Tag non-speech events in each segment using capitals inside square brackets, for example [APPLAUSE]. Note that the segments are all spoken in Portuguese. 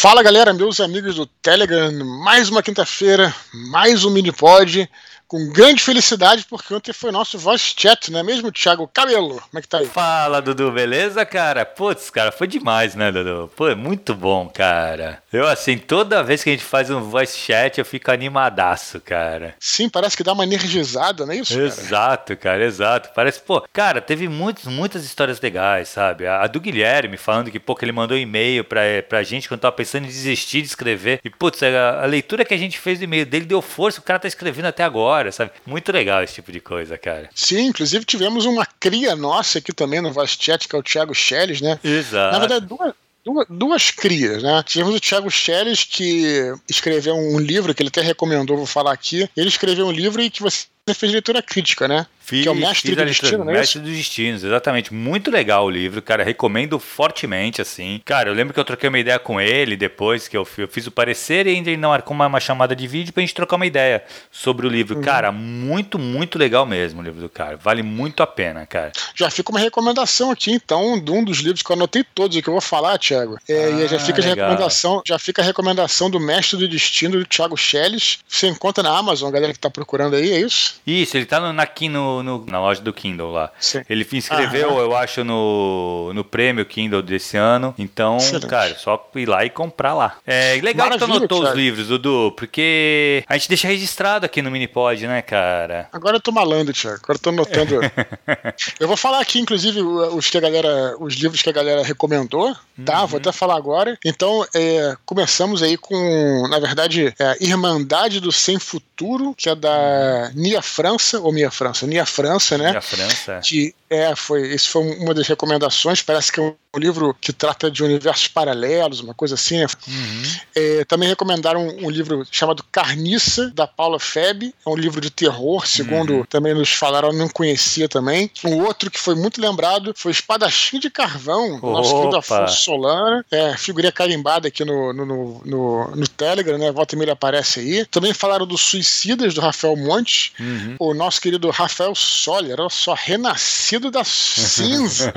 Fala galera, meus amigos do Telegram, mais uma quinta-feira, mais um mini pod com grande felicidade, porque ontem foi nosso voice chat, não é mesmo, Thiago Cabelo? Como é que tá aí? Fala, Dudu, beleza, cara? Putz, cara, foi demais, né, Dudu? Pô, é muito bom, cara. Eu, assim, toda vez que a gente faz um voice chat, eu fico animadaço, cara. Sim, parece que dá uma energizada, não é isso, Exato, cara, cara exato. Parece, pô, cara, teve muitos, muitas histórias legais, sabe? A, a do Guilherme falando que, pô, que ele mandou um e-mail pra, pra gente quando tava pensando em desistir de escrever. E, putz, a, a leitura que a gente fez do e-mail dele deu força, o cara tá escrevendo até agora sabe? Muito legal esse tipo de coisa, cara. Sim, inclusive tivemos uma cria nossa aqui também no Voice Chat, que é o Thiago Schelles, né? Exato. Na verdade, duas, duas, duas crias, né? Tivemos o Thiago Schelles, que escreveu um livro que ele até recomendou, vou falar aqui. Ele escreveu um livro e que você fez leitura crítica, né? Fiz, que é o Mestre do Destino, né? Mestre dos Destinos, exatamente. Muito legal o livro, cara. Recomendo fortemente, assim. Cara, eu lembro que eu troquei uma ideia com ele depois que eu, eu fiz o parecer e ainda não marcou uma, uma chamada de vídeo pra gente trocar uma ideia sobre o livro. Uhum. Cara, muito, muito legal mesmo o livro do cara. Vale muito a pena, cara. Já fica uma recomendação aqui, então, de um dos livros que eu anotei todos e que eu vou falar, Thiago. É, ah, e já fica a recomendação, já fica a recomendação do Mestre do Destino, do Thiago Schelles. Você encontra na Amazon, galera que tá procurando aí, é isso? Isso, ele tá no, na, no, no, na loja do Kindle lá. Sim. Ele inscreveu, eu acho, no, no prêmio Kindle desse ano. Então, Excelente. cara, só ir lá e comprar lá. É legal Maravilha, que tu anotou os livros, Dudu, porque a gente deixa registrado aqui no Minipod, né, cara? Agora eu tô malando, Thiago. Agora eu tô anotando. [LAUGHS] eu vou falar aqui, inclusive, os que a galera, os livros que a galera recomendou, tá? Uhum. Vou até falar agora. Então, é, começamos aí com, na verdade, é, Irmandade do Sem Futuro, que é da Nia França, ou Mia França, Nia França né? Da França. Que é, foi, isso foi uma das recomendações. Parece que é um livro que trata de universos paralelos, uma coisa assim. Né? Uhum. É, também recomendaram um, um, livro chamado Carniça, da Paula Feb. É um livro de terror, segundo uhum. também nos falaram, eu não conhecia também. Um outro que foi muito lembrado foi Espadachim de Carvão, Opa. nosso querido Afonso Solana. É, figurinha carimbada aqui no, no, no, no, no Telegram, né? Volta e meia aparece aí. Também falaram dos Suicidas, do Rafael Monte. Uhum. O nosso querido Rafael Soller, olha só, renascido das [LAUGHS] cinzas.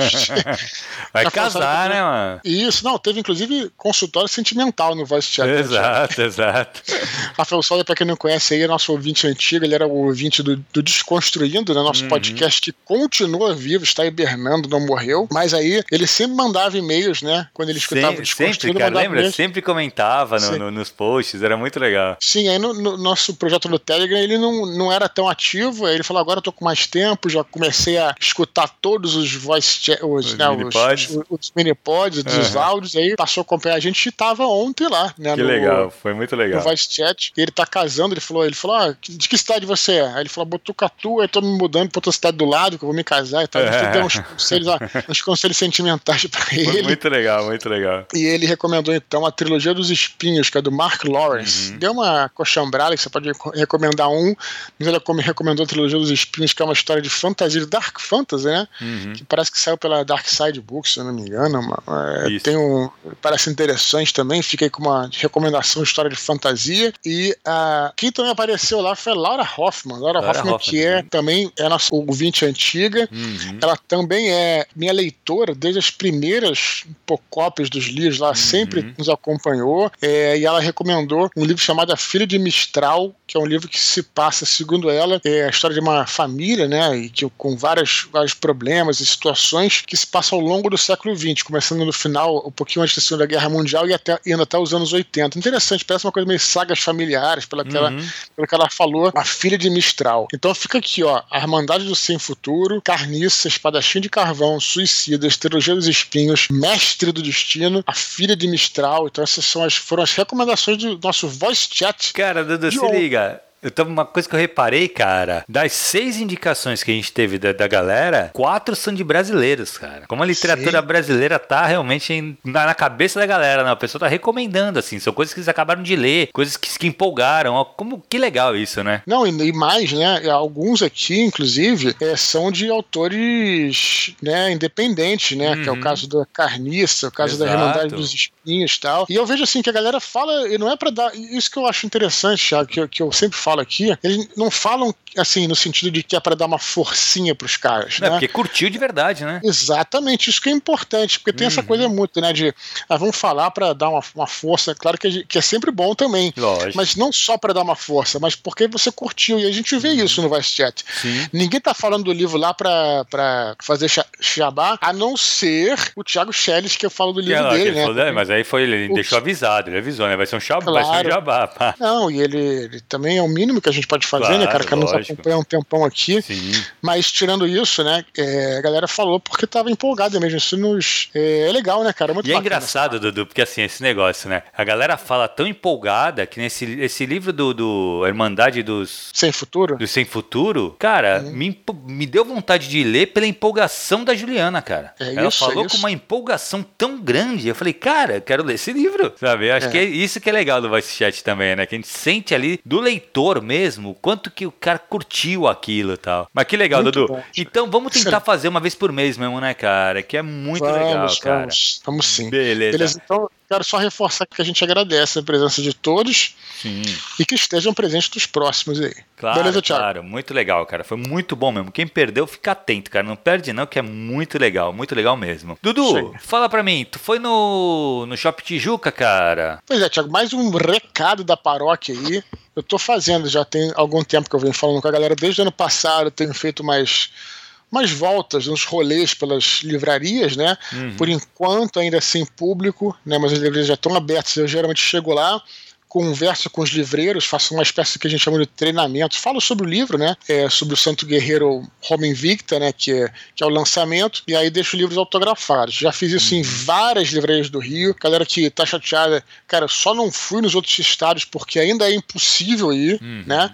Vai casar, né, mano? Isso, não, teve inclusive consultório sentimental no Voice Chat. Exato, exato. [LAUGHS] Rafael Soller, pra quem não conhece aí, é nosso ouvinte antigo, ele era o ouvinte do, do Desconstruindo, né, nosso uhum. podcast que continua vivo, está hibernando, não morreu, mas aí ele sempre mandava e-mails, né, quando ele escutava sempre, Desconstruindo. Sempre, cara, lembra? Sempre comentava no, no, nos posts, era muito legal. Sim, aí no, no, nosso projeto no Telegram ele não, não era tão ativo, aí ele falou, agora eu tô com mais tempo, já comecei a escutar todos os voice os, os, né, mini-pods, os, os, mini-pods, dos uhum. áudios, aí passou a acompanhar a gente e tava ontem lá, né? Que no, legal, foi muito legal. No voice chat. Ele tá casando, ele falou, ele falou, ah, de que cidade você é? Aí ele falou, Botucatu, aí tô me mudando pra outra cidade do lado, que eu vou me casar e tal. Uhum. Deu uns conselhos, uns conselhos sentimentais pra ele. Foi muito legal, muito legal. E ele recomendou então a trilogia dos espinhos, que é do Mark Lawrence. Uhum. Deu uma coxambrada que você pode recomendar um, mas ele recomendou a trilogia dos espinhos, que é uma história de fantasia, Dark Fantasy, né? Uhum. Que parece que saiu pela Dark Side Books, se eu não me engano. É, tem um. Parece interessante também. Fiquei com uma recomendação história de fantasia. E uh, quem também apareceu lá foi a Laura Hoffman. Laura, Laura Hoffman, Hoffman, que é sim. também é nossa ouvinte antiga. Uhum. Ela também é minha leitora desde as primeiras cópias dos livros. Ela uhum. sempre nos acompanhou. É, e ela recomendou um livro chamado A Filha de Mistral, que é um livro que se passa, segundo ela, é a história de uma família, né? E que com várias, vários problemas e situações que se passam ao longo do século XX, começando no final, um pouquinho antes da Segunda Guerra Mundial e até, indo até os anos 80. Interessante, parece uma coisa meio sagas familiares, pela que, uhum. ela, pelo que ela falou, a filha de Mistral. Então fica aqui, ó, a Irmandade do Sem Futuro, Carniça, Espadachim de Carvão, Suicida, Estrela dos Espinhos, Mestre do Destino, a filha de Mistral. Então essas são as, foram as recomendações do nosso voice chat. Cara, Dudu, se liga. Tava uma coisa que eu reparei, cara, das seis indicações que a gente teve da, da galera, quatro são de brasileiros, cara. Como a literatura Sim. brasileira tá realmente na, na, cabeça da galera, né? A pessoa tá recomendando, assim, são coisas que eles acabaram de ler, coisas que, que empolgaram. Ó, como que legal isso, né? Não, e, e mais, né? Alguns aqui, inclusive, é, são de autores né, independentes, né? Uhum. Que é o uhum. caso da Carniça, o caso Exato. da Irmandade dos Espinhos e tal. E eu vejo assim que a galera fala, e não é para dar. Isso que eu acho interessante, Thiago, que, que eu sempre falo falo aqui, eles não falam assim no sentido de que é para dar uma forcinha pros caras. É, né? porque curtiu de verdade, né? Exatamente, isso que é importante, porque tem uhum. essa coisa muito, né? De ah, vamos falar para dar uma, uma força, claro que, que, é sempre bom também. Lógico. Mas não só para dar uma força, mas porque você curtiu. E a gente vê uhum. isso no Vice Chat. Sim. Ninguém tá falando do livro lá para fazer jabá, a não ser o Thiago Schelles, que eu falo do livro dele, né? Falou, é, mas aí foi, ele o... deixou avisado, ele avisou, né? Vai ser um, jabá, claro. vai ser um jabá. Pá. Não, e ele, ele, também é o mínimo que a gente pode fazer, claro, né, cara? Que nos acompanha um tempão aqui. Sim. Mas tirando isso, né, é, a galera falou porque tava empolgada mesmo. Isso nos, é, é legal, né, cara? Muito e é bacana. é engraçado, Dudu, porque assim, esse negócio, né? A galera fala tão empolgada que nesse esse livro do, do Irmandade dos. Sem Futuro? Do Sem Futuro, cara, uhum. me, me deu vontade de ler pela empolgação da Juliana, cara. É Ela isso, falou é com uma empolgação tão grande. Eu falei, cara, quero ler esse livro. Sabe? Eu acho é. que é isso que é legal do Vice Chat também, né? Que a gente sente ali do leitor mesmo o quanto que o cara curtiu aquilo e tal. Mas que legal, muito Dudu. Bom, então vamos tentar fazer uma vez por mês mesmo, né, cara? Que é muito vamos, legal, cara. Vamos, vamos sim. Beleza. Beleza, então quero só reforçar que a gente agradece a presença de todos Sim. e que estejam presentes dos próximos aí. Claro, Beleza, Thiago? Claro, muito legal, cara. Foi muito bom mesmo. Quem perdeu, fica atento, cara. Não perde não, que é muito legal, muito legal mesmo. Dudu, fala pra mim, tu foi no, no Shopping Tijuca, cara? Pois é, Thiago, mais um recado da paróquia aí. Eu tô fazendo, já tem algum tempo que eu venho falando com a galera, desde o ano passado eu tenho feito mais mais voltas, uns rolês pelas livrarias, né? Uhum. Por enquanto, ainda sem público, né? Mas as livrarias já estão abertas. Eu geralmente chego lá, converso com os livreiros, faço uma espécie que a gente chama de treinamento, falo sobre o livro, né? É, sobre o Santo Guerreiro Roma Invicta, né? Que é, que é o lançamento, e aí deixo livros autografados. Já fiz isso uhum. em várias livrarias do Rio. Galera que tá chateada, cara, só não fui nos outros estados porque ainda é impossível ir, uhum. né?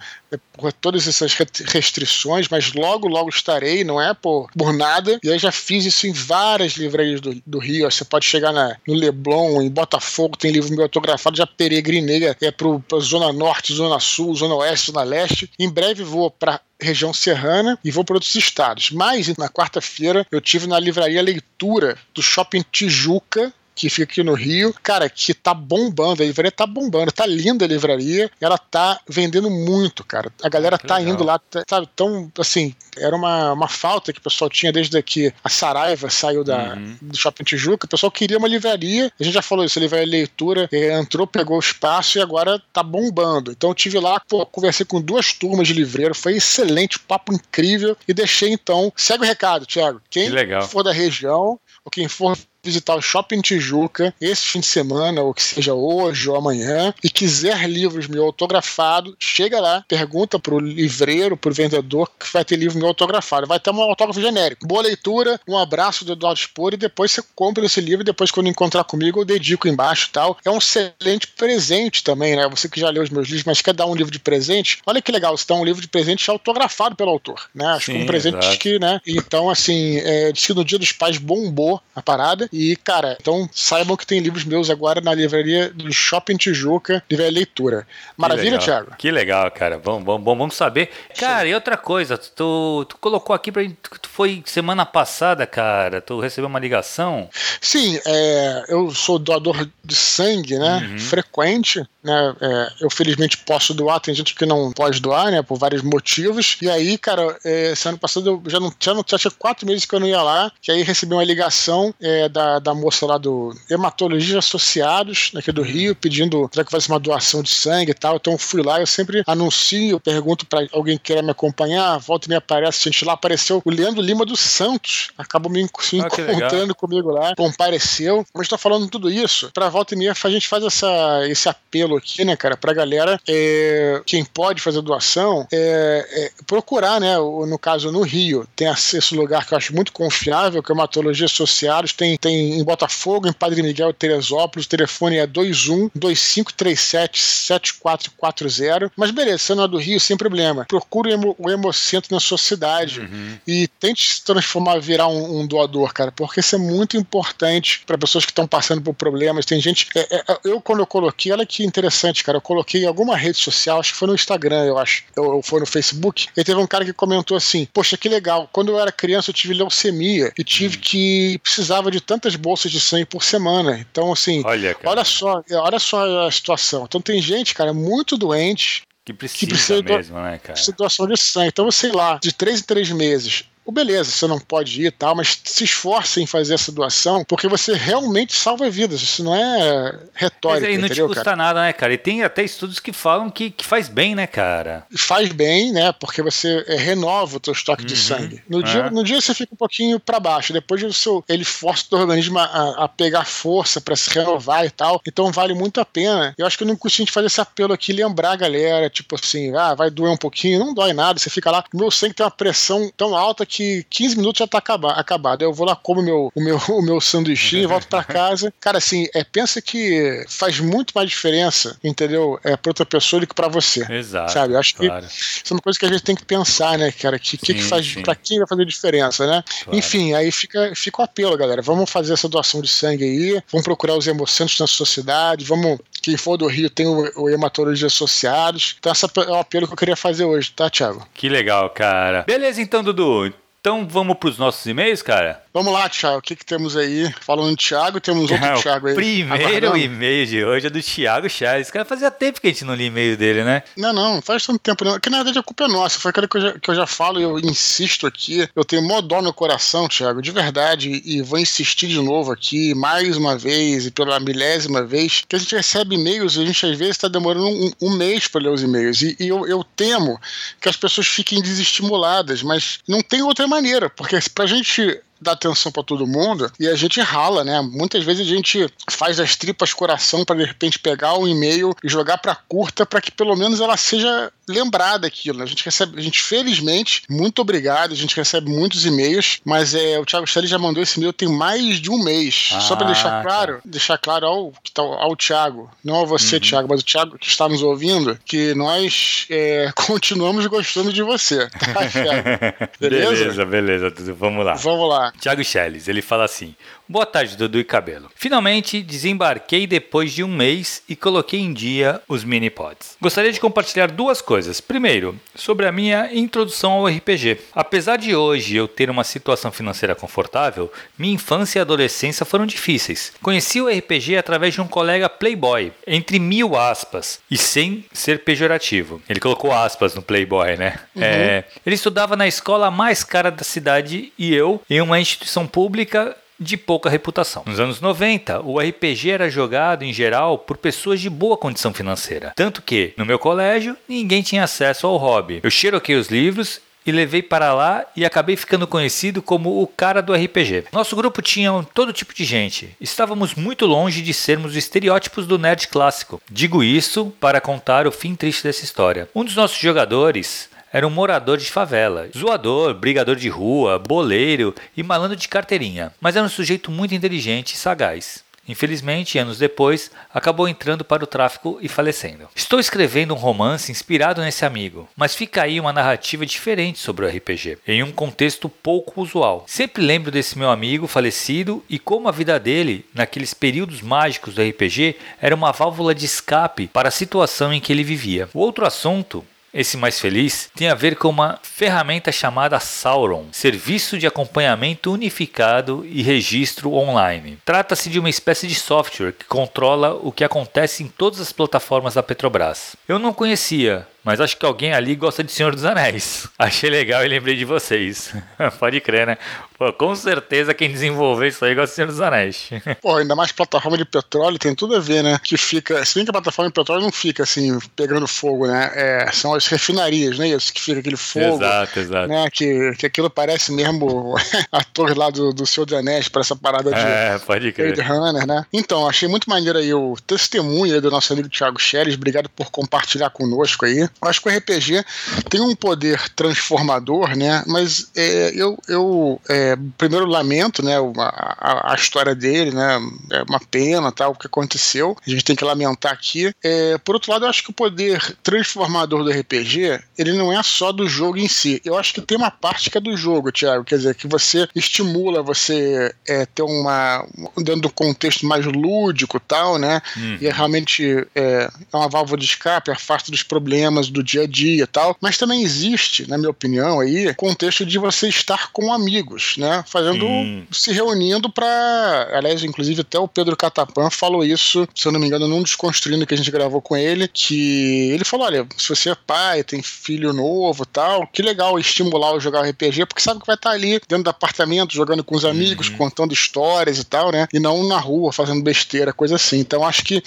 Por todas essas restrições, mas logo, logo estarei, não é por, por nada. E aí já fiz isso em várias livrarias do, do Rio. Você pode chegar na, no Leblon, em Botafogo, tem livro meu autografado, já peregrinei é pro, pra Zona Norte, Zona Sul, Zona Oeste, Zona Leste. Em breve vou para região serrana e vou para outros estados. Mas na quarta-feira eu tive na livraria leitura do Shopping Tijuca, que fica aqui no Rio, cara, que tá bombando, a livraria tá bombando, tá linda a livraria, ela tá vendendo muito, cara. A galera ah, tá legal. indo lá, tá, sabe, tão, assim, era uma, uma falta que o pessoal tinha desde que a Saraiva saiu da, uhum. do Shopping Tijuca, o pessoal queria uma livraria, a gente já falou isso, a livraria leitura, é, entrou, pegou o espaço e agora tá bombando. Então eu tive lá, pô, conversei com duas turmas de livreiro, foi excelente, papo incrível, e deixei então, segue o recado, Thiago, quem que for da região, ou quem for visitar o Shopping Tijuca esse fim de semana, ou que seja hoje ou amanhã, e quiser livros meu autografado, chega lá, pergunta pro livreiro, pro vendedor, que vai ter livro meu autografado. Vai ter um autógrafo genérico. Boa leitura, um abraço do Eduardo Spor e depois você compra esse livro, depois quando encontrar comigo eu dedico embaixo e tal. É um excelente presente também, né? Você que já leu os meus livros, mas quer dar um livro de presente, olha que legal, você dá um livro de presente autografado pelo autor, né? Acho Sim, que um presente exato. que, né? Então, assim, é, diz que no Dia dos Pais bombou a parada, e, cara, então saibam que tem livros meus agora na livraria do Shopping Tijuca, livraria leitura. Maravilha, que Thiago? Que legal, cara. Vamos, vamos, vamos saber. Cara, e outra coisa, tu, tu colocou aqui pra gente, tu foi semana passada, cara, tu recebeu uma ligação? Sim, é, eu sou doador de sangue, né? Uhum. Frequente, né? É, eu felizmente posso doar, tem gente que não pode doar, né? Por vários motivos. E aí, cara, é, esse ano passado eu já não, já não já tinha quatro meses que eu não ia lá, que aí recebi uma ligação é, da, da moça lá do Hematologia Associados, aqui do Rio, pedindo para que faça uma doação de sangue e tal. Então eu fui lá, eu sempre anuncio, pergunto para alguém que queira me acompanhar, volta e me aparece, a gente lá apareceu o Leandro Lima dos Santos, acabou me ah, encontrando comigo lá, compareceu. Mas estou falando tudo isso, para volta e meia a gente faz essa, esse apelo aqui, né, cara, pra galera, é, quem pode fazer doação, é, é, procurar, né, no caso no Rio, tem acesso lugar que eu acho muito confiável, que é Hematologia Associados, tem, tem em Botafogo, em Padre Miguel, Teresópolis. O telefone é 21 2537 7440. Mas beleza, você não é do Rio, sem problema. Procure o, emo, o Hemocentro na sua cidade uhum. e tente se transformar, virar um, um, doador, cara, porque isso é muito importante para pessoas que estão passando por problemas. Tem gente. É, é, é, eu, quando eu coloquei, olha que interessante, cara, eu coloquei em alguma rede social, acho que foi no Instagram, eu acho, ou foi no Facebook, e teve um cara que comentou assim: Poxa, que legal, quando eu era criança eu tive leucemia e tive uhum. que precisava de tanto 200 bolsas de sangue por semana. Então, assim, olha, olha só, olha só a situação. Então, tem gente, cara, muito doente, que precisa, que precisa, mesmo, do... né, cara? situação de sangue. Então, sei lá, de três em três meses, beleza, você não pode ir e tal, mas se esforce em fazer essa doação, porque você realmente salva vidas. Isso não é retórica. Mas aí não entendeu, te custa cara? nada, né, cara? E tem até estudos que falam que, que faz bem, né, cara? Faz bem, né? Porque você é, renova o teu estoque uhum, de sangue. No, é. dia, no dia você fica um pouquinho para baixo, depois o seu, ele força o teu organismo a, a pegar força para se renovar e tal. Então vale muito a pena. Eu acho que eu não consigo fazer esse apelo aqui, lembrar a galera, tipo assim, ah, vai doer um pouquinho, não dói nada, você fica lá. O meu sangue tem uma pressão tão alta que 15 minutos já tá acabado. Eu vou lá, como meu, o meu, o meu [LAUGHS] sanduichinho, volto para [LAUGHS] casa. Cara, assim, é, pensa que faz muito mais diferença, entendeu? É pra outra pessoa do que pra você. Exato. Sabe? Eu acho claro. que isso é uma coisa que a gente tem que pensar, né, cara? Que, sim, que, que faz, sim. pra quem vai fazer diferença, né? Claro. Enfim, aí fica, fica o apelo, galera. Vamos fazer essa doação de sangue aí, vamos procurar os hemocentros na sociedade, vamos. Quem for do Rio tem o, o hematologia associados. Então, esse é o apelo que eu queria fazer hoje, tá, Thiago? Que legal, cara. Beleza, então, Dudu. Então vamos para os nossos e-mails, cara? Vamos lá, Thiago. O que, que temos aí? Falando de Thiago, temos outro o Thiago aí. Primeiro e-mail de hoje é do Thiago Chaves. Cara, fazia tempo que a gente não lia e-mail dele, né? Não, não, faz tanto tempo não. Que na verdade a culpa é nossa. Foi aquela que eu já, que eu já falo e eu insisto aqui. Eu tenho mó dó no coração, Thiago, de verdade. E vou insistir de novo aqui, mais uma vez e pela milésima vez, que a gente recebe e-mails e a gente às vezes está demorando um, um mês para ler os e-mails. E, e eu, eu temo que as pessoas fiquem desestimuladas, mas não tem outra maneira, porque pra gente dar atenção para todo mundo e a gente rala, né? Muitas vezes a gente faz as tripas coração para de repente pegar um e-mail e jogar para curta para que pelo menos ela seja lembrada aquilo. Né? A gente recebe, a gente felizmente, muito obrigado, a gente recebe muitos e-mails, mas é, o Thiago Stelli já mandou esse e-mail tem mais de um mês. Ah, Só para deixar tá. claro, tá. deixar claro ao, ao Thiago, não a você, uhum. Thiago, mas o Thiago que está nos ouvindo, que nós é, [LAUGHS] continuamos gostando de você. Tá, [LAUGHS] beleza? beleza, beleza, Vamos lá. Vamos lá. Tiago Schelles, ele fala assim: Boa tarde, Dudu e Cabelo. Finalmente desembarquei depois de um mês e coloquei em dia os mini pods. Gostaria de compartilhar duas coisas. Primeiro, sobre a minha introdução ao RPG. Apesar de hoje eu ter uma situação financeira confortável, minha infância e adolescência foram difíceis. Conheci o RPG através de um colega playboy, entre mil aspas, e sem ser pejorativo. Ele colocou aspas no playboy, né? Uhum. É, ele estudava na escola mais cara da cidade e eu, em uma instituição pública, de pouca reputação. Nos anos 90, o RPG era jogado em geral por pessoas de boa condição financeira, tanto que no meu colégio ninguém tinha acesso ao hobby. Eu xeroquei os livros e levei para lá e acabei ficando conhecido como o cara do RPG. Nosso grupo tinha todo tipo de gente. Estávamos muito longe de sermos estereótipos do nerd clássico. Digo isso para contar o fim triste dessa história. Um dos nossos jogadores era um morador de favela, zoador, brigador de rua, boleiro e malandro de carteirinha, mas era um sujeito muito inteligente e sagaz. Infelizmente, anos depois, acabou entrando para o tráfico e falecendo. Estou escrevendo um romance inspirado nesse amigo, mas fica aí uma narrativa diferente sobre o RPG, em um contexto pouco usual. Sempre lembro desse meu amigo falecido e como a vida dele, naqueles períodos mágicos do RPG, era uma válvula de escape para a situação em que ele vivia. O outro assunto esse mais feliz tem a ver com uma ferramenta chamada Sauron, Serviço de Acompanhamento Unificado e Registro Online. Trata-se de uma espécie de software que controla o que acontece em todas as plataformas da Petrobras. Eu não conhecia, mas acho que alguém ali gosta de Senhor dos Anéis. [LAUGHS] Achei legal e lembrei de vocês. [LAUGHS] Pode crer, né? Pô, com certeza quem desenvolveu isso aí gosta de Senhor dos Anéis. Pô, ainda mais plataforma de petróleo tem tudo a ver, né? Que fica. Se bem que a plataforma de petróleo não fica assim, pegando fogo, né? É, são as refinarias, né? Isso que fica aquele fogo. Exato, exato. Né? Que, que aquilo parece mesmo [LAUGHS] a torre lá do, do Senhor dos Anéis para essa parada de é, pode crer. Runner, né? Então, achei muito maneiro aí o testemunho do nosso amigo Thiago Scheres. Obrigado por compartilhar conosco aí. Acho que o RPG tem um poder transformador, né? Mas é, eu, eu é, primeiro lamento, né? A, a, história dele, né? É uma pena, tal, o que aconteceu. A gente tem que lamentar aqui. É, por outro lado, eu acho que o poder transformador do RPG, ele não é só do jogo em si. Eu acho que tem uma parte que é do jogo, Thiago. Quer dizer, que você estimula você é, ter uma. dentro do contexto mais lúdico tal, né? Uhum. E é realmente é, é uma válvula de escape, afasta dos problemas do dia a dia e tal, mas também existe, na minha opinião, aí, contexto de você estar com amigos, né? Fazendo, Sim. se reunindo para, aliás, inclusive até o Pedro Catapan falou isso, se eu não me engano, num desconstruindo que a gente gravou com ele, que ele falou, olha, se você é pai, tem filho novo, tal, que legal estimular o jogar RPG, porque sabe que vai estar ali dentro do apartamento jogando com os amigos, uhum. contando histórias e tal, né? E não na rua fazendo besteira, coisa assim. Então acho que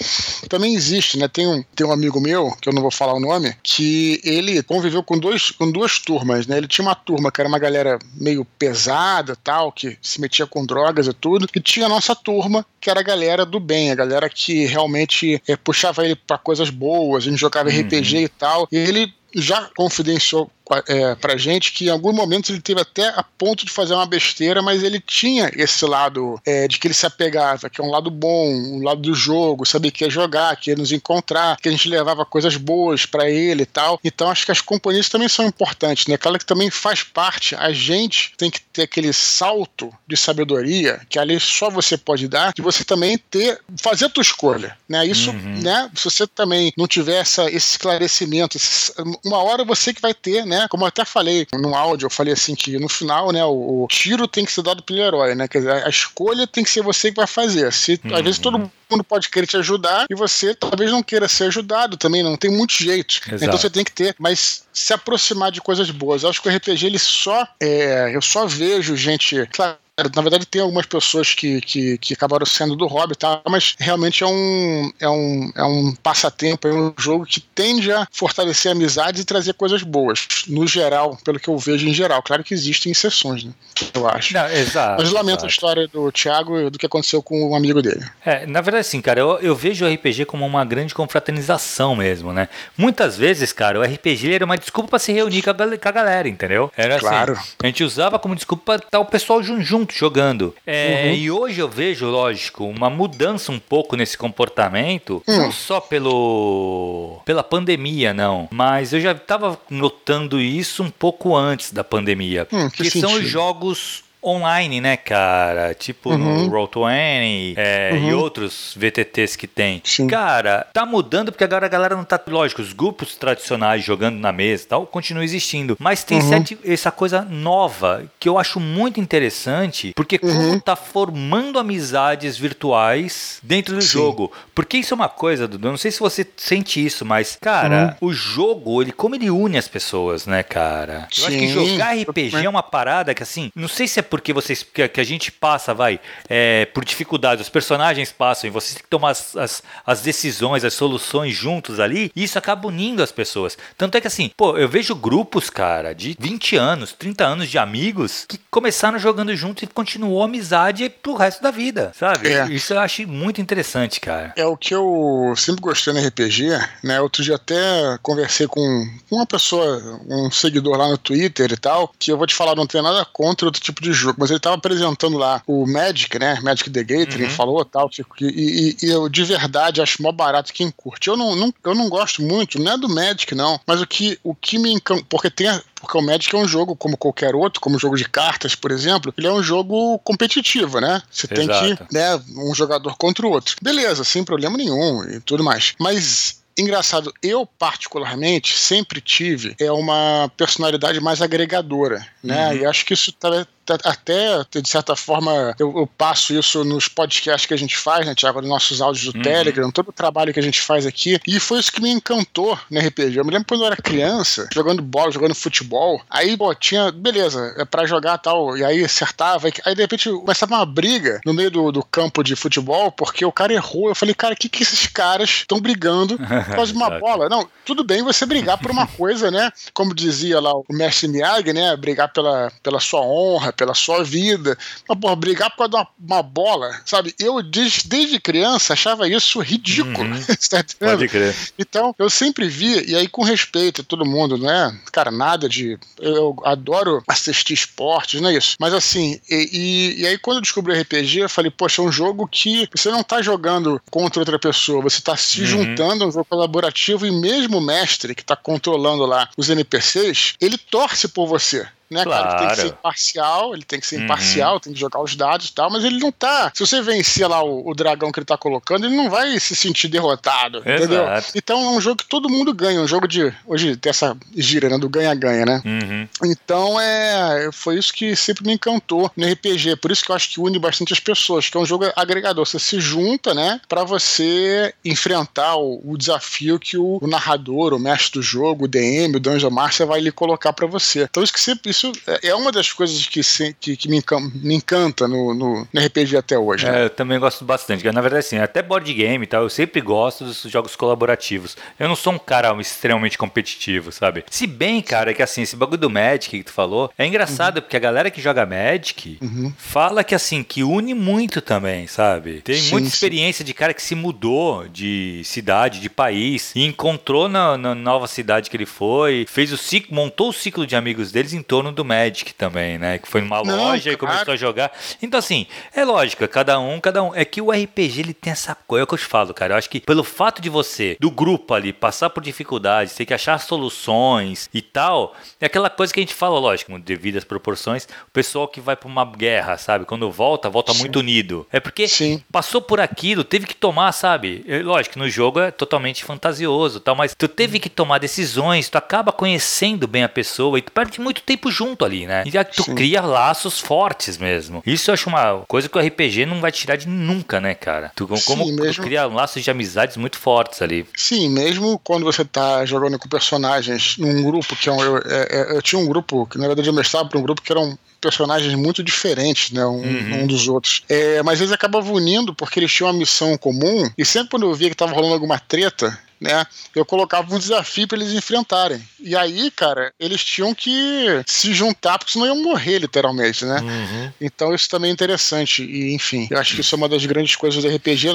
também existe, né? Tem um, tem um amigo meu, que eu não vou falar o nome, que ele conviveu com, dois, com duas turmas, né? Ele tinha uma turma que era uma galera meio pesada, tal, que se metia com drogas e tudo, e tinha a nossa turma, que era a galera do bem, a galera que realmente é, puxava ele para coisas boas, a gente jogava uhum. RPG e tal. E ele já confidenciou é, pra gente que em alguns momentos ele teve até a ponto de fazer uma besteira, mas ele tinha esse lado é, de que ele se apegava, que é um lado bom, um lado do jogo, saber que ia jogar, que ia nos encontrar, que a gente levava coisas boas para ele e tal. Então acho que as companhias também são importantes, né? Aquela que também faz parte, a gente tem que ter aquele salto de sabedoria que ali só você pode dar, de você também ter, fazer a tua escolha, né? Isso, uhum. né? Se você também não tiver essa, esse esclarecimento, esse, uma hora você que vai ter, né? Né? Como eu até falei no áudio, eu falei assim que no final, né, o, o tiro tem que ser dado pelo herói, né? Quer dizer, a escolha tem que ser você que vai fazer. Se, uhum. Às vezes todo mundo pode querer te ajudar e você talvez não queira ser ajudado também, não tem muitos jeitos. Exato. Então você tem que ter, mas se aproximar de coisas boas. Eu acho que o RPG ele só é, eu só vejo gente, claro, na verdade, tem algumas pessoas que, que, que acabaram sendo do hobby, tá? mas realmente é um, é um, é um passatempo, é um jogo que tende a fortalecer amizades e trazer coisas boas, no geral, pelo que eu vejo em geral. Claro que existem exceções, né? Eu acho. Não, exato. Mas lamento exato. a história do Thiago e do que aconteceu com um amigo dele. É, na verdade, sim, cara, eu, eu vejo o RPG como uma grande confraternização mesmo, né? Muitas vezes, cara, o RPG era uma desculpa para se reunir com a, com a galera, entendeu? Era assim, claro. assim. A gente usava como desculpa para estar o pessoal junto junto jogando. É, uhum. E hoje eu vejo, lógico, uma mudança um pouco nesse comportamento, uhum. não só pelo pela pandemia, não, mas eu já estava notando isso um pouco antes da pandemia, hum, que, que são os jogos online, né, cara? Tipo uhum. no Roll20 é, uhum. e outros VTTs que tem. Sim. Cara, tá mudando porque agora a galera não tá. Lógico, os grupos tradicionais jogando na mesa e tal continuam existindo. Mas tem uhum. sete, essa coisa nova que eu acho muito interessante, porque como uhum. tá formando amizades virtuais dentro do Sim. jogo. Porque isso é uma coisa, Dudu, não sei se você sente isso, mas, cara, uhum. o jogo, ele como ele une as pessoas, né, cara? Eu Sim. acho que jogar RPG é uma parada que, assim, não sei se é porque vocês que, que a gente passa, vai, é, por dificuldades, os personagens passam e vocês têm que tomar as, as, as, decisões, as soluções juntos ali, e isso acaba unindo as pessoas. Tanto é que assim, pô, eu vejo grupos, cara, de 20 anos, 30 anos de amigos que começaram jogando junto e continuou a amizade pro resto da vida, sabe? É. Isso eu acho muito interessante, cara. É o que eu sempre gostei no RPG, né? Outro dia até conversei com uma pessoa, um seguidor lá no Twitter e tal, que eu vou te falar, não tem nada contra outro tipo de jogo jogo, mas ele estava apresentando lá o Magic, né? Magic the Gathering, uhum. falou tal, e, e, e, eu de verdade acho mó barato quem curte. Eu não, não, eu não gosto muito, não é do Magic, não, mas o que, o que me encanta, porque tem porque o Magic é um jogo como qualquer outro, como o jogo de cartas, por exemplo, ele é um jogo competitivo, né? Você Exato. tem que, né, um jogador contra o outro. Beleza, sem problema nenhum e tudo mais. Mas Engraçado, eu particularmente sempre tive é uma personalidade mais agregadora, né? Uhum. E acho que isso tá, até, de certa forma, eu, eu, passo isso nos podcasts que a gente faz, né, Tiago? Nos nossos áudios do uhum. Telegram, todo o trabalho que a gente faz aqui. E foi isso que me encantou no RPG. Eu me lembro quando eu era criança, jogando bola, jogando futebol. Aí, pô, tinha, beleza, é pra jogar tal. E aí acertava. Aí, de repente, começava uma briga no meio do, do campo de futebol, porque o cara errou. Eu falei, cara, o que, que esses caras estão brigando [LAUGHS] por causa de uma bola? Não, tudo bem você brigar por uma [LAUGHS] coisa, né? Como dizia lá o mestre Miyagi, né? Brigar pela, pela sua honra, pela sua vida. Mas, porra, brigar por causa de uma, uma bola, sabe? Eu, desde, desde criança, achava isso ridículo. Uhum. [LAUGHS] tá Pode crer. Então, eu sempre vi, e aí com respeito a todo mundo, né? Cara, nada de. Eu adoro assistir esportes, não é isso? Mas assim, e, e, e aí quando eu descobri o RPG, eu falei, poxa, é um jogo que você não tá jogando contra outra pessoa, você tá se uhum. juntando, é um jogo colaborativo, e mesmo o mestre que tá controlando lá os NPCs, ele torce por você né, claro. cara? Ele tem que ser imparcial, ele tem que ser uhum. imparcial, tem que jogar os dados e tal, mas ele não tá. Se você vencer lá o, o, dragão que ele tá colocando, ele não vai se sentir derrotado, Exato. entendeu? Então é um jogo que todo mundo ganha, um jogo de. Hoje tem essa gira, né? Do ganha-ganha, né? Uhum. Então é. Foi isso que sempre me encantou no RPG. Por isso que eu acho que une bastante as pessoas, que é um jogo agregador. Você se junta, né? Pra você enfrentar o, o desafio que o, o, narrador, o mestre do jogo, o DM, o Dungeon Master vai lhe colocar para você. Então isso que sempre, isso é uma das coisas que, que, que me, encanta, me encanta no, no, no, RPG até hoje. Né? É, eu também gosto bastante. Na verdade, assim, até board game e tal, eu sempre gosto dos jogos colaborativos. Eu não sou um cara extremamente competitivo, sabe? Se bem, cara, que assim, esse bagulho do Magic que tu falou, é engraçado uhum. porque a galera que joga Magic uhum. fala que assim, que une muito também, sabe? Tem sim, muita experiência sim. de cara que se mudou de cidade, de país, e encontrou na, na nova cidade que ele foi, fez o ciclo, montou o ciclo de amigos deles em torno do Magic também, né? Que foi numa Não, loja e começou a jogar. Então, assim, é lógico, cada um, cada um. É que o RPG ele tem essa coisa, é o que eu te falo, cara. Eu acho que pelo fato de você, do grupo ali, passar por dificuldades, ter que achar soluções e tal, é aquela coisa que a gente fala, lógico, devido às proporções, o pessoal que vai pra uma guerra, sabe? Quando volta, volta Sim. muito unido. É porque Sim. passou por aquilo, teve que tomar, sabe? É, lógico, no jogo é totalmente fantasioso tal, mas tu teve que tomar decisões, tu acaba conhecendo bem a pessoa e tu perde muito tempo junto ali, né? E tu Sim. cria laços fortes mesmo. Isso eu acho uma coisa que o RPG não vai tirar de nunca, né, cara? Tu, como Sim, mesmo... tu cria laços de amizades muito fortes ali. Sim, mesmo quando você tá jogando com personagens num grupo que é um, eu, é, é, eu tinha um grupo que na verdade eu mestrava para um grupo que eram personagens muito diferentes, né, um, uhum. um dos outros. É, mas eles acabavam unindo porque eles tinham uma missão comum e sempre quando eu via que tava rolando alguma treta, né? Eu colocava um desafio para eles enfrentarem. E aí, cara, eles tinham que se juntar, porque senão iam morrer, literalmente, né? Uhum. Então isso também é interessante. E, enfim, eu acho que isso é uma das grandes coisas do RPG.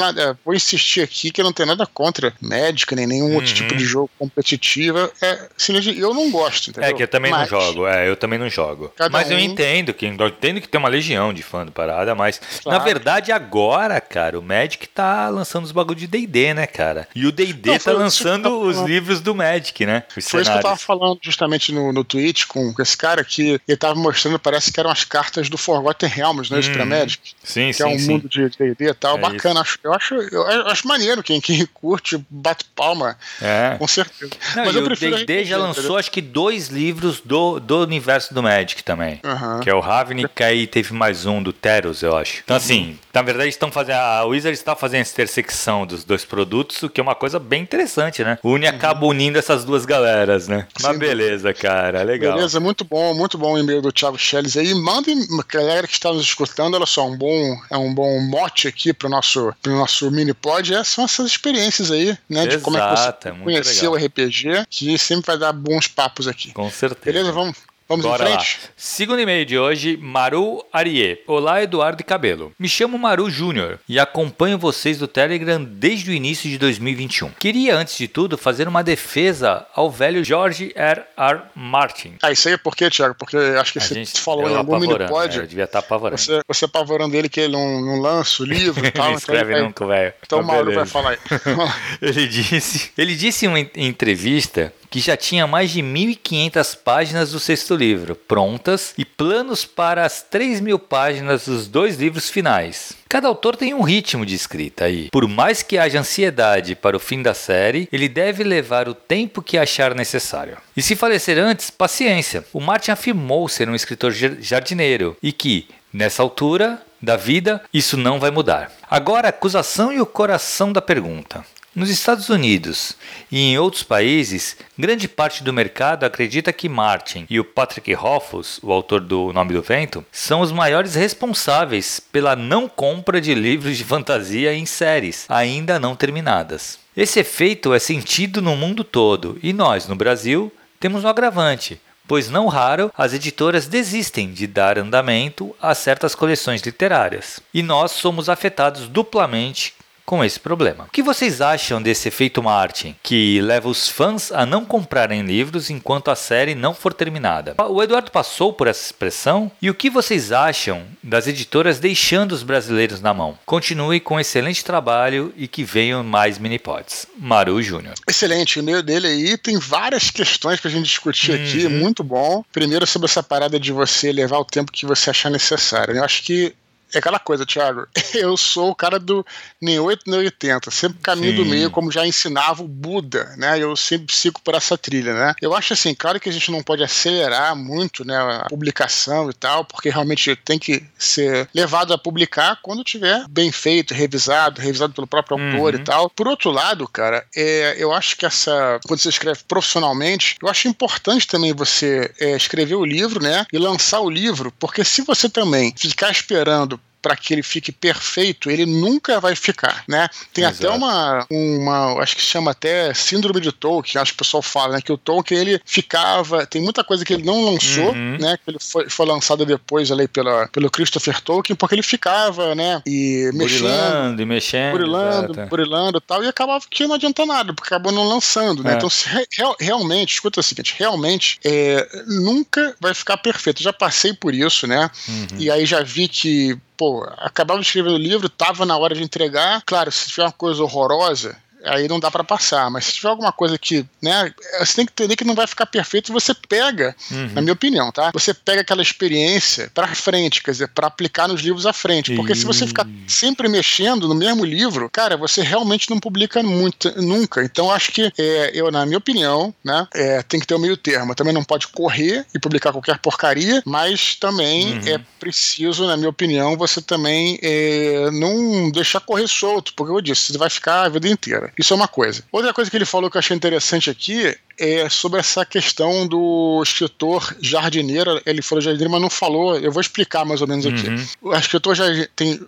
Vou insistir aqui que eu não tenho nada contra médica, nem nenhum uhum. outro tipo de jogo competitivo. É, eu não gosto, entendeu? É que eu também mas, não jogo, é, eu também não jogo. Mas um... eu entendo que eu entendo que tem uma legião de fã do parada, mas claro. na verdade agora, cara, o Magic tá lançando os bagulho de D&D, né, cara? E o D&D tá lançando os livros do Magic, né? Os foi cenários. isso que eu tava falando justamente no, no Twitch com, esse cara que ele tava mostrando, parece que eram as cartas do Forgotten Realms, né? Hum, pra Magic. Sim, que sim. é um sim. mundo de D&D e tal. É Bacana. Acho, eu, acho, eu acho maneiro quem, quem curte, bate palma. É. Com certeza. Não, Mas eu prefiro. O D&D já lançou, entendeu? acho que, dois livros do, do universo do Magic também. Uhum. Que é o Ravnik, e aí teve mais um do Teros, eu acho. Então, assim, na verdade, estão fazendo. A Wizard está fazendo essa intersecção dos dois produtos, o que é uma coisa bem interessante, né? Une uhum. acaba unindo essas duas galeras, né? Mas beleza, cara, legal. Beleza, muito bom, muito bom o e-mail do Thiago Schelles aí. Mandem, galera que está nos escutando, olha só, um bom, é um bom mote aqui para o nosso, pro nosso mini pod. É, são essas experiências aí, né? Exato, de como é que você conheceu o RPG, que sempre vai dar bons papos aqui. Com certeza. Beleza, vamos, Vamos Bora em frente? Lá. Segundo e-mail de hoje, Maru Arie. Olá, Eduardo e Cabelo. Me chamo Maru Júnior e acompanho vocês do Telegram desde o início de 2021. Queria, antes de tudo, fazer uma defesa ao velho George R. R. Martin. Ah, isso aí é por quê, Thiago? Porque acho que a você falou em algum mini-pod. É, devia estar apavorando. Você, você apavorando ele que ele não, não lança o livro e [LAUGHS] tal. não então escreve então, nunca, velho. Então o Maru vai falar aí. [LAUGHS] ele disse, ele disse em uma entrevista que já tinha mais de 1.500 páginas do sexto livro prontas e planos para as 3 mil páginas dos dois livros finais. Cada autor tem um ritmo de escrita aí. Por mais que haja ansiedade para o fim da série, ele deve levar o tempo que achar necessário. E se falecer antes, paciência. O Martin afirmou ser um escritor jardineiro e que, nessa altura da vida, isso não vai mudar. Agora, a acusação e o coração da pergunta. Nos Estados Unidos e em outros países, grande parte do mercado acredita que Martin e o Patrick Rothfuss, o autor do Nome do Vento, são os maiores responsáveis pela não compra de livros de fantasia em séries ainda não terminadas. Esse efeito é sentido no mundo todo e nós, no Brasil, temos um agravante, pois não raro as editoras desistem de dar andamento a certas coleções literárias. E nós somos afetados duplamente com esse problema. O que vocês acham desse efeito Martin, que leva os fãs a não comprarem livros enquanto a série não for terminada? O Eduardo passou por essa expressão e o que vocês acham das editoras deixando os brasileiros na mão? Continue com um excelente trabalho e que venham mais mini-pods. Maru Júnior. Excelente, o meio dele aí tem várias questões pra gente discutir uhum. aqui, muito bom. Primeiro sobre essa parada de você levar o tempo que você achar necessário. Eu acho que é aquela coisa, Thiago. [LAUGHS] Eu sou o cara do nem 8 nem 80, sempre caminho Sim. do meio, como já ensinava o Buda, né? Eu sempre sigo por essa trilha, né? Eu acho assim, claro que a gente não pode acelerar muito, né, a publicação e tal, porque realmente tem que ser levado a publicar quando tiver bem feito, revisado, revisado pelo próprio uhum. autor e tal. Por outro lado, cara, é, eu acho que essa quando você escreve profissionalmente, eu acho importante também você é, escrever o livro, né, e lançar o livro, porque se você também ficar esperando para que ele fique perfeito, ele nunca vai ficar, né? Tem Exato. até uma, uma, acho que se chama até síndrome de Tolkien, acho que o pessoal fala, né? Que o Tolkien, ele ficava, tem muita coisa que ele não lançou, uhum. né? Que ele foi, foi lançado depois ali pela, pelo Christopher Tolkien, porque ele ficava, né? E mexendo. e mexendo. Burilando, exato. burilando e tal, e acabava que não adianta nada, porque acabou não lançando, né? É. Então, se, real, realmente, escuta o seguinte, realmente, é, nunca vai ficar perfeito. Eu já passei por isso, né? Uhum. E aí já vi que pô, acabava de escrever o livro, tava na hora de entregar. Claro, se tiver uma coisa horrorosa, aí não dá para passar. Mas se tiver alguma coisa que, né, você tem que entender que não vai ficar perfeito, você pega, uhum. na minha opinião, tá? Você pega aquela experiência para frente, quer dizer, para aplicar nos livros à frente. Porque se você ficar sempre mexendo no mesmo livro, cara, você realmente não publica muito, nunca. Então acho que é, eu, na minha opinião, né, é, tem que ter o um meio termo. Também não pode correr e publicar qualquer porcaria, mas também uhum. é preciso, na minha opinião, você também é, não deixar correr solto, porque eu disse, você vai ficar a vida inteira. Isso é uma coisa. Outra coisa que ele falou que eu achei interessante aqui é sobre essa questão do escritor jardineiro. Ele falou jardineiro, mas não falou. Eu vou explicar mais ou menos aqui. Uhum. O escritor já tem.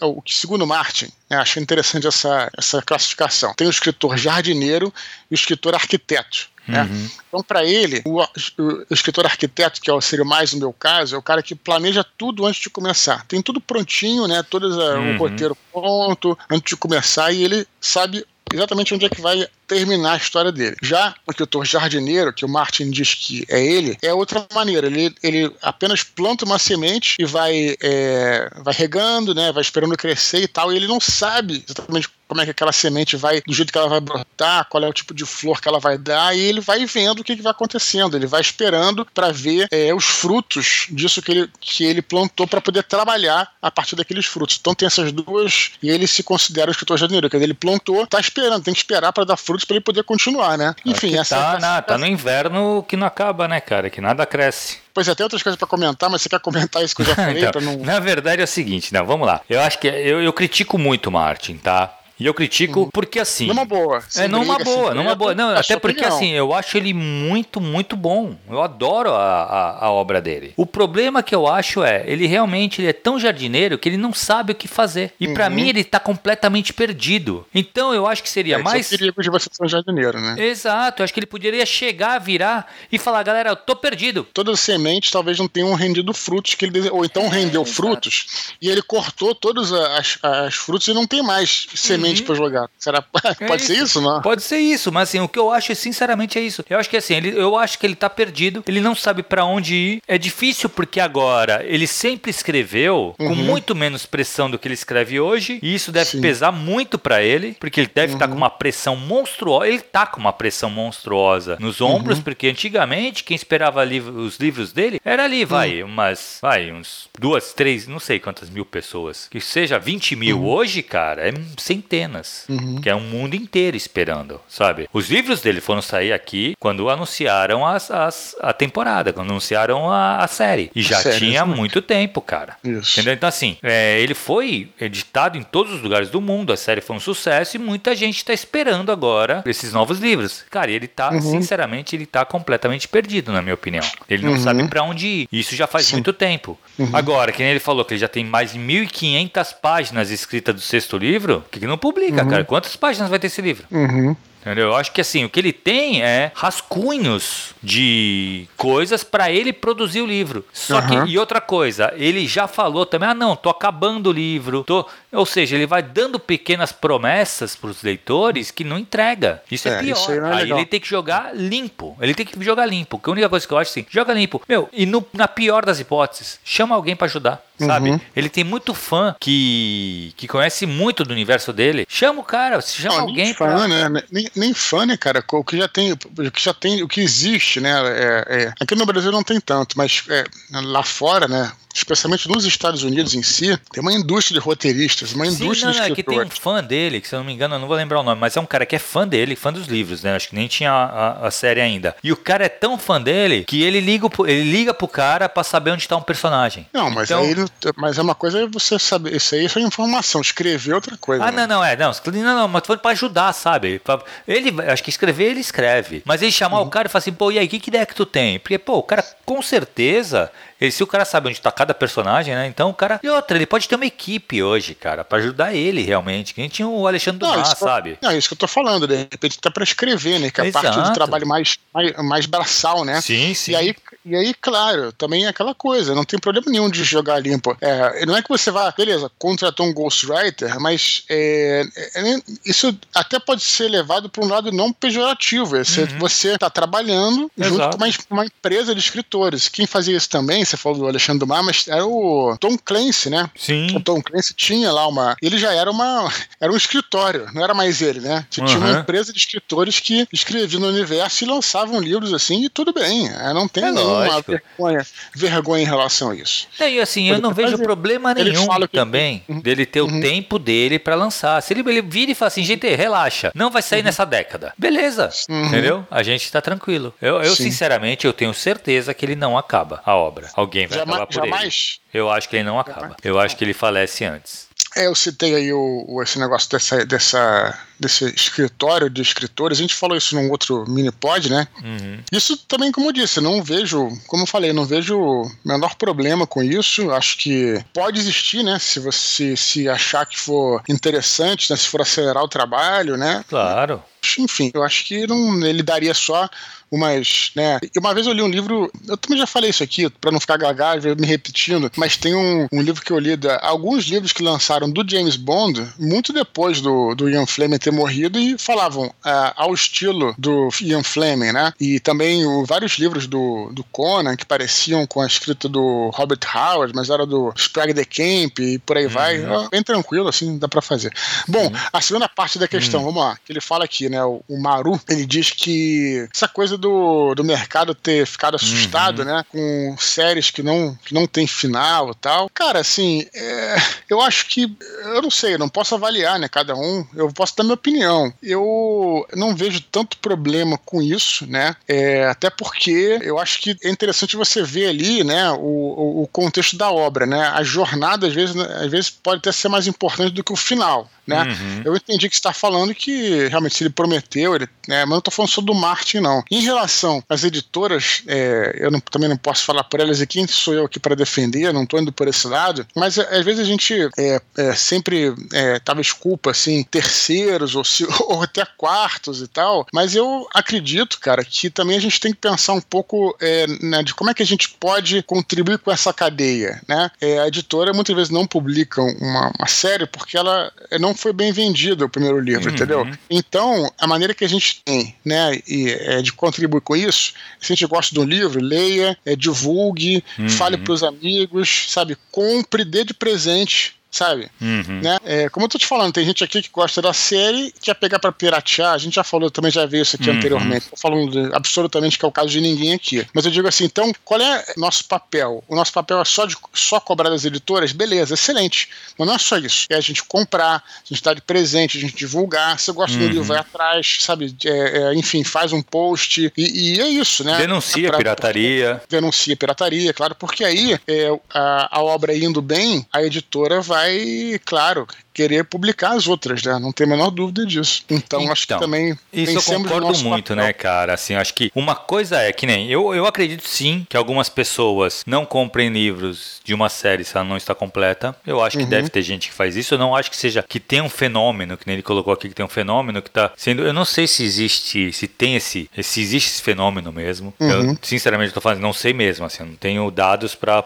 O segundo Martin, né, achei interessante essa, essa classificação. Tem o escritor jardineiro e o escritor arquiteto. Né? Uhum. Então, para ele, o, o, o, escritor arquiteto, que é seria mais o meu caso, é o cara que planeja tudo antes de começar. Tem tudo prontinho, né? Todo uhum. o roteiro pronto antes de começar e ele sabe exatamente onde é que vai terminar a história dele. Já o escritor jardineiro, que o Martin diz que é ele, é outra maneira. Ele, ele apenas planta uma semente e vai, é, vai regando, né, vai esperando crescer e tal, e ele não sabe exatamente como é que aquela semente vai, do jeito que ela vai brotar, qual é o tipo de flor que ela vai dar, e ele vai vendo o que, que vai acontecendo. Ele vai esperando para ver é, os frutos disso que ele, que ele plantou para poder trabalhar a partir daqueles frutos. Então tem essas duas, e ele se considera o escritor jardineiro, que ele plantou, tá esperando, tem que esperar para dar frutos para ele poder continuar, né? Enfim, essa tá, é na, tá no inverno que não acaba, né, cara? Que nada cresce. Pois é, tem outras coisas para comentar, mas você quer comentar isso que eu já [LAUGHS] falei? então, não... Na verdade é o seguinte, não, vamos lá. Eu acho que eu, eu critico muito o Martin, tá? E eu critico uhum. porque assim. Numa boa. É, numa briga, boa, numa boa. Não, até porque opinião. assim, eu acho ele muito, muito bom. Eu adoro a, a, a, obra dele. O problema que eu acho é, ele realmente ele é tão jardineiro que ele não sabe o que fazer. E uhum. para mim ele tá completamente perdido. Então eu acho que seria é, mais. É o perigo de você ser um jardineiro, né? Exato. Eu acho que ele poderia chegar, virar e falar, galera, eu tô perdido. Todas as sementes talvez não tenham rendido frutos que ele dese... Ou então rendeu é, frutos e ele cortou todas as, as frutos e não tem mais sementes uhum. para jogar. Será? É Pode isso. ser isso, não? Pode ser isso, mas assim, o que eu acho, sinceramente, é isso. Eu acho que assim, ele, eu acho que ele tá perdido, ele não sabe para onde ir. É difícil porque agora ele sempre escreveu uhum. com muito menos pressão do que ele escreve hoje, e isso deve Sim. pesar muito para ele, porque ele deve estar uhum. tá com uma pressão monstruosa. Ele tá com uma pressão monstruosa nos ombros, uhum. porque antigamente quem esperava os livros dele era ali, vai, umas, vai, uns duas, três, não sei quantas mil pessoas. Que seja 20 mil uhum. hoje, cara, é centenas centenas, uhum. que é um mundo inteiro esperando, sabe? Os livros dele foram sair aqui quando anunciaram as, as a temporada, quando anunciaram a, a série. E já tinha muito tempo, cara. Isso. Entendeu? Então, assim, é, ele foi editado em todos os lugares do mundo, a série foi um sucesso e muita gente está esperando agora esses novos livros. Cara, ele tá, uhum. sinceramente, ele tá completamente perdido, na minha opinião. Ele não uhum. sabe para onde ir. Isso já faz Sim. muito tempo. Uhum. Agora, que nem ele falou que ele já tem mais de 1.500 páginas escritas do sexto livro, que não publica, uhum. cara. Quantas páginas vai ter esse livro? Uhum. Entendeu? Eu acho que assim, o que ele tem é rascunhos de coisas para ele produzir o livro. Só uhum. que, e outra coisa, ele já falou também: ah, não, tô acabando o livro. Tô... Ou seja, ele vai dando pequenas promessas para os leitores que não entrega. Isso é, é pior. Isso aí, é aí ele tem que jogar limpo. Ele tem que jogar limpo. Que a única coisa que eu acho assim, joga limpo. Meu, e no, na pior das hipóteses, chama alguém para ajudar sabe? Uhum. Ele tem muito fã que, que conhece muito do universo dele. Chama o cara, chama não, alguém. Nem fã, pra... né? Nem, nem fã, né, cara? O que já tem, o que já tem, o que existe, né? É, é, aqui no Brasil não tem tanto, mas é, lá fora, né? Especialmente nos Estados Unidos em si, tem uma indústria de roteiristas, uma Sim, indústria não, não, de é que tem um fã dele, que se eu não me engano, eu não vou lembrar o nome, mas é um cara que é fã dele, fã dos livros, né? Acho que nem tinha a, a, a série ainda. E o cara é tão fã dele que ele liga, ele liga pro cara para saber onde tá um personagem. Não, mas então... aí mas é uma coisa é você saber, isso aí é informação, escrever é outra coisa. Ah, né? não, não, é, não, não, não, mas foi para ajudar, sabe? Ele, acho que escrever ele escreve, mas ele chamar uhum. o cara e falar assim, pô, e aí, que ideia que tu tem? Porque, pô, o cara com certeza se o cara sabe onde tá cada personagem, né? Então o cara. E outra, ele pode ter uma equipe hoje, cara, para ajudar ele realmente. Que gente tinha o Alexandre Dumas, sabe? Não, é isso que eu tô falando, de repente até para escrever, né? Que é a parte do trabalho mais, mais, mais braçal, né? Sim, sim. E aí, e aí, claro, também é aquela coisa, não tem problema nenhum de jogar limpo. É, não é que você vá, beleza, contratou um ghostwriter, mas é, é, isso até pode ser levado para um lado não pejorativo. É uhum. Você está trabalhando Exato. junto com uma, uma, empresa de escritores. Quem fazia isso também, você falou do Alexandre Dumas, mas era o Tom Clancy, né? Sim. O Tom Clancy tinha lá uma. Ele já era uma. [LAUGHS] Era um escritório, não era mais ele, né? Tinha uhum. uma empresa de escritores que escreviam no universo e lançavam livros assim, e tudo bem. É, não tem é nenhuma vergonha, vergonha em relação a isso. É, e assim, eu não vejo problema nenhum também uhum. dele ter uhum. o tempo dele para lançar. Se ele, ele vira e fala assim, gente, relaxa, não vai sair uhum. nessa década. Beleza, uhum. entendeu? A gente tá tranquilo. Eu, eu sinceramente, eu tenho certeza que ele não acaba a obra. Alguém vai acabar por jamais? ele. Eu acho que ele não acaba. Eu acho que ele falece antes. É, eu citei aí o, o, esse negócio dessa, dessa, desse escritório de escritores. A gente falou isso num outro mini-pod, né? Uhum. Isso também, como eu disse, não vejo, como eu falei, não vejo o menor problema com isso. Acho que pode existir, né? Se você se achar que for interessante, né? se for acelerar o trabalho, né? Claro. Enfim, eu acho que não, ele daria só umas, né? Uma vez eu li um livro, eu também já falei isso aqui, para não ficar gagado, me repetindo, mas tem um, um livro que eu li, da, alguns livros que lançaram do James Bond, muito depois do, do Ian Fleming ter morrido, e falavam uh, ao estilo do Ian Fleming, né? E também o, vários livros do, do Conan que pareciam com a escrita do Robert Howard, mas era do Sprague de Camp e por aí uhum. vai. Bem tranquilo, assim, dá para fazer. Bom, uhum. a segunda parte da questão, uhum. vamos lá, que ele fala aqui, né? O, o Maru, [LAUGHS] ele diz que essa coisa do, do mercado ter ficado assustado, uhum. né? Com séries que não, que não tem final e tal. Cara, assim, é, eu acho que. Eu não sei, eu não posso avaliar, né? Cada um. Eu posso dar minha opinião. Eu não vejo tanto problema com isso, né? É, até porque eu acho que é interessante você ver ali, né? O, o contexto da obra, né? A jornada, às vezes, às vezes pode até ser mais importante do que o final né? Uhum. Eu entendi que você está falando que realmente se ele prometeu, ele, né, mas não estou falando só do Martin, não. Em relação às editoras, é, eu não, também não posso falar por elas aqui, sou eu aqui para defender, não estou indo por esse lado, mas é, às vezes a gente é, é sempre é, talvez culpa assim terceiros ou, se, [LAUGHS] ou até quartos e tal, mas eu acredito, cara, que também a gente tem que pensar um pouco é, né, de como é que a gente pode contribuir com essa cadeia, né? A editora muitas vezes não publica uma, uma série porque ela não foi bem vendido o primeiro livro, uhum. entendeu? Então, a maneira que a gente tem, né, e, é, de contribuir com isso, se a gente gosta do livro, leia, é, divulgue, uhum. fale para os amigos, sabe? Compre, dê de presente sabe? Uhum. Né? É, como eu tô te falando, tem gente aqui que gosta da série quer pegar para piratear. A gente já falou, também já viu isso aqui uhum. anteriormente. Tô falando absolutamente que é o caso de ninguém aqui. Mas eu digo assim, então, qual é nosso papel? O nosso papel é só, de, só cobrar das editoras? Beleza, excelente. Mas não é só isso. É a gente comprar, a gente dar de presente, a gente divulgar. Se gosta uhum. do livro, vai atrás, sabe? É, é, enfim, faz um post. E, e, é isso, né? Denuncia pra, pirataria. Denuncia pirataria, claro, porque aí é, a, a obra indo bem, a editora vai vai, claro, querer publicar as outras, né? Não tem a menor dúvida disso. Então, então acho que então, também. Isso eu concordo muito, papel. né, cara? Assim, acho que uma coisa é que nem. Eu, eu acredito sim que algumas pessoas não comprem livros de uma série se ela não está completa. Eu acho que uhum. deve ter gente que faz isso. Eu não acho que seja que tem um fenômeno, que nem ele colocou aqui, que tem um fenômeno que está sendo. Eu não sei se existe, se tem esse. Se existe esse fenômeno mesmo. Uhum. Eu, sinceramente, estou falando, não sei mesmo. Assim, eu não tenho dados para.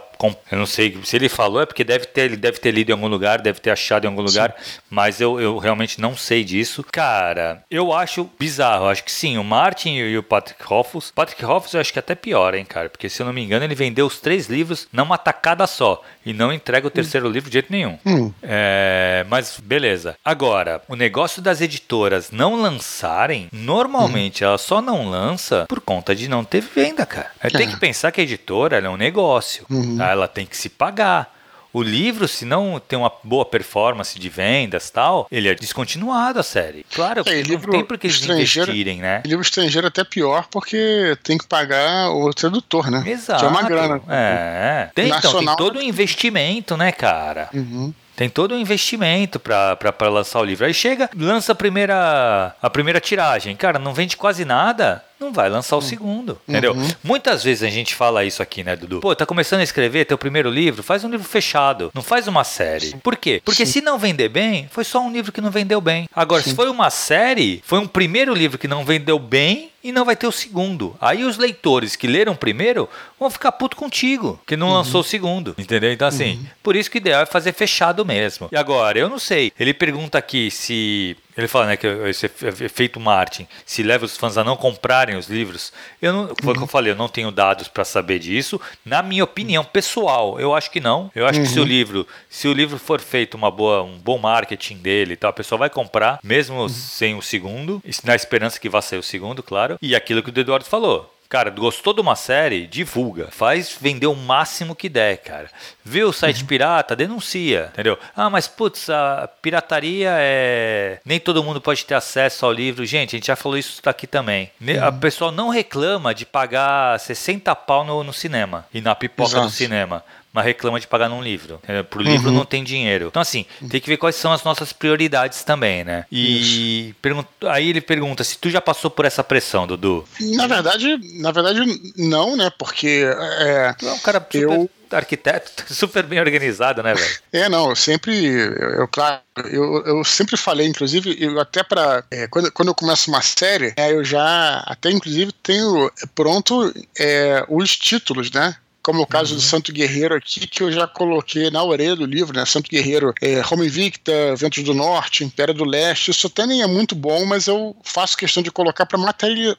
Eu não sei. Se ele falou, é porque deve ter, ele deve ter lido em algum lugar, deve ter achado em algum lugar lugar, mas eu, eu realmente não sei disso. Cara, eu acho bizarro. Acho que sim, o Martin e o Patrick Hoffus. Patrick Hoffus eu acho que é até pior, hein, cara? Porque se eu não me engano, ele vendeu os três livros numa tacada só e não entrega o terceiro hum. livro de jeito nenhum. Hum. É, mas beleza. Agora, o negócio das editoras não lançarem, normalmente hum. ela só não lança por conta de não ter venda, cara. Tem é. que pensar que a editora é um negócio. Uhum. Tá? Ela tem que se pagar. O livro, se não tem uma boa performance de vendas tal, ele é descontinuado a série. Claro, é, não tem por que eles investirem, né? Livro estrangeiro é até pior porque tem que pagar o tradutor, né? Exato. Que é uma grana. É. Tem, então, tem todo um investimento, né, cara? Uhum. Tem todo um investimento para lançar o livro. Aí chega, lança a primeira, a primeira tiragem. Cara, não vende quase nada não vai lançar o hum. segundo, entendeu? Uhum. Muitas vezes a gente fala isso aqui, né, Dudu? Pô, tá começando a escrever teu primeiro livro, faz um livro fechado, não faz uma série. Sim. Por quê? Porque Sim. se não vender bem, foi só um livro que não vendeu bem. Agora, Sim. se foi uma série, foi um primeiro livro que não vendeu bem e não vai ter o segundo. Aí os leitores que leram o primeiro vão ficar puto contigo, que não uhum. lançou o segundo, entendeu? Então assim, uhum. por isso que o ideal é fazer fechado mesmo. E agora, eu não sei. Ele pergunta aqui se ele fala, né, que esse efeito Martin, se leva os fãs a não comprarem os livros. Eu não, foi o que eu uhum. falei, eu não tenho dados para saber disso. Na minha opinião pessoal, eu acho que não. Eu acho uhum. que se o uhum. livro, se o livro for feito uma boa, um bom marketing dele, tal, a pessoa vai comprar, mesmo uhum. sem o segundo, na esperança que vá sair o segundo, claro. E aquilo que o Eduardo falou, Cara, gostou de uma série? Divulga. Faz vender o máximo que der, cara. Viu o site uhum. pirata? Denuncia, entendeu? Ah, mas putz, a pirataria é. Nem todo mundo pode ter acesso ao livro. Gente, a gente já falou isso aqui também. Uhum. A pessoa não reclama de pagar 60 pau no, no cinema e na pipoca Exato. do cinema mas reclama de pagar num livro. É, pro livro uhum. não tem dinheiro. Então, assim, tem que ver quais são as nossas prioridades também, né? E aí ele pergunta se tu já passou por essa pressão, Dudu. Na verdade, na verdade, não, né? Porque. É, tu é um cara super eu arquiteto [LAUGHS] super bem organizado, né, velho? É, não, eu sempre, eu, eu claro, eu, eu sempre falei, inclusive, eu até para é, quando, quando eu começo uma série, é, eu já até inclusive tenho pronto é, os títulos, né? Como o caso uhum. do Santo Guerreiro aqui, que eu já coloquei na orelha do livro, né? Santo Guerreiro, é, Roma Invicta, Ventos do Norte, Império do Leste. Isso até nem é muito bom, mas eu faço questão de colocar para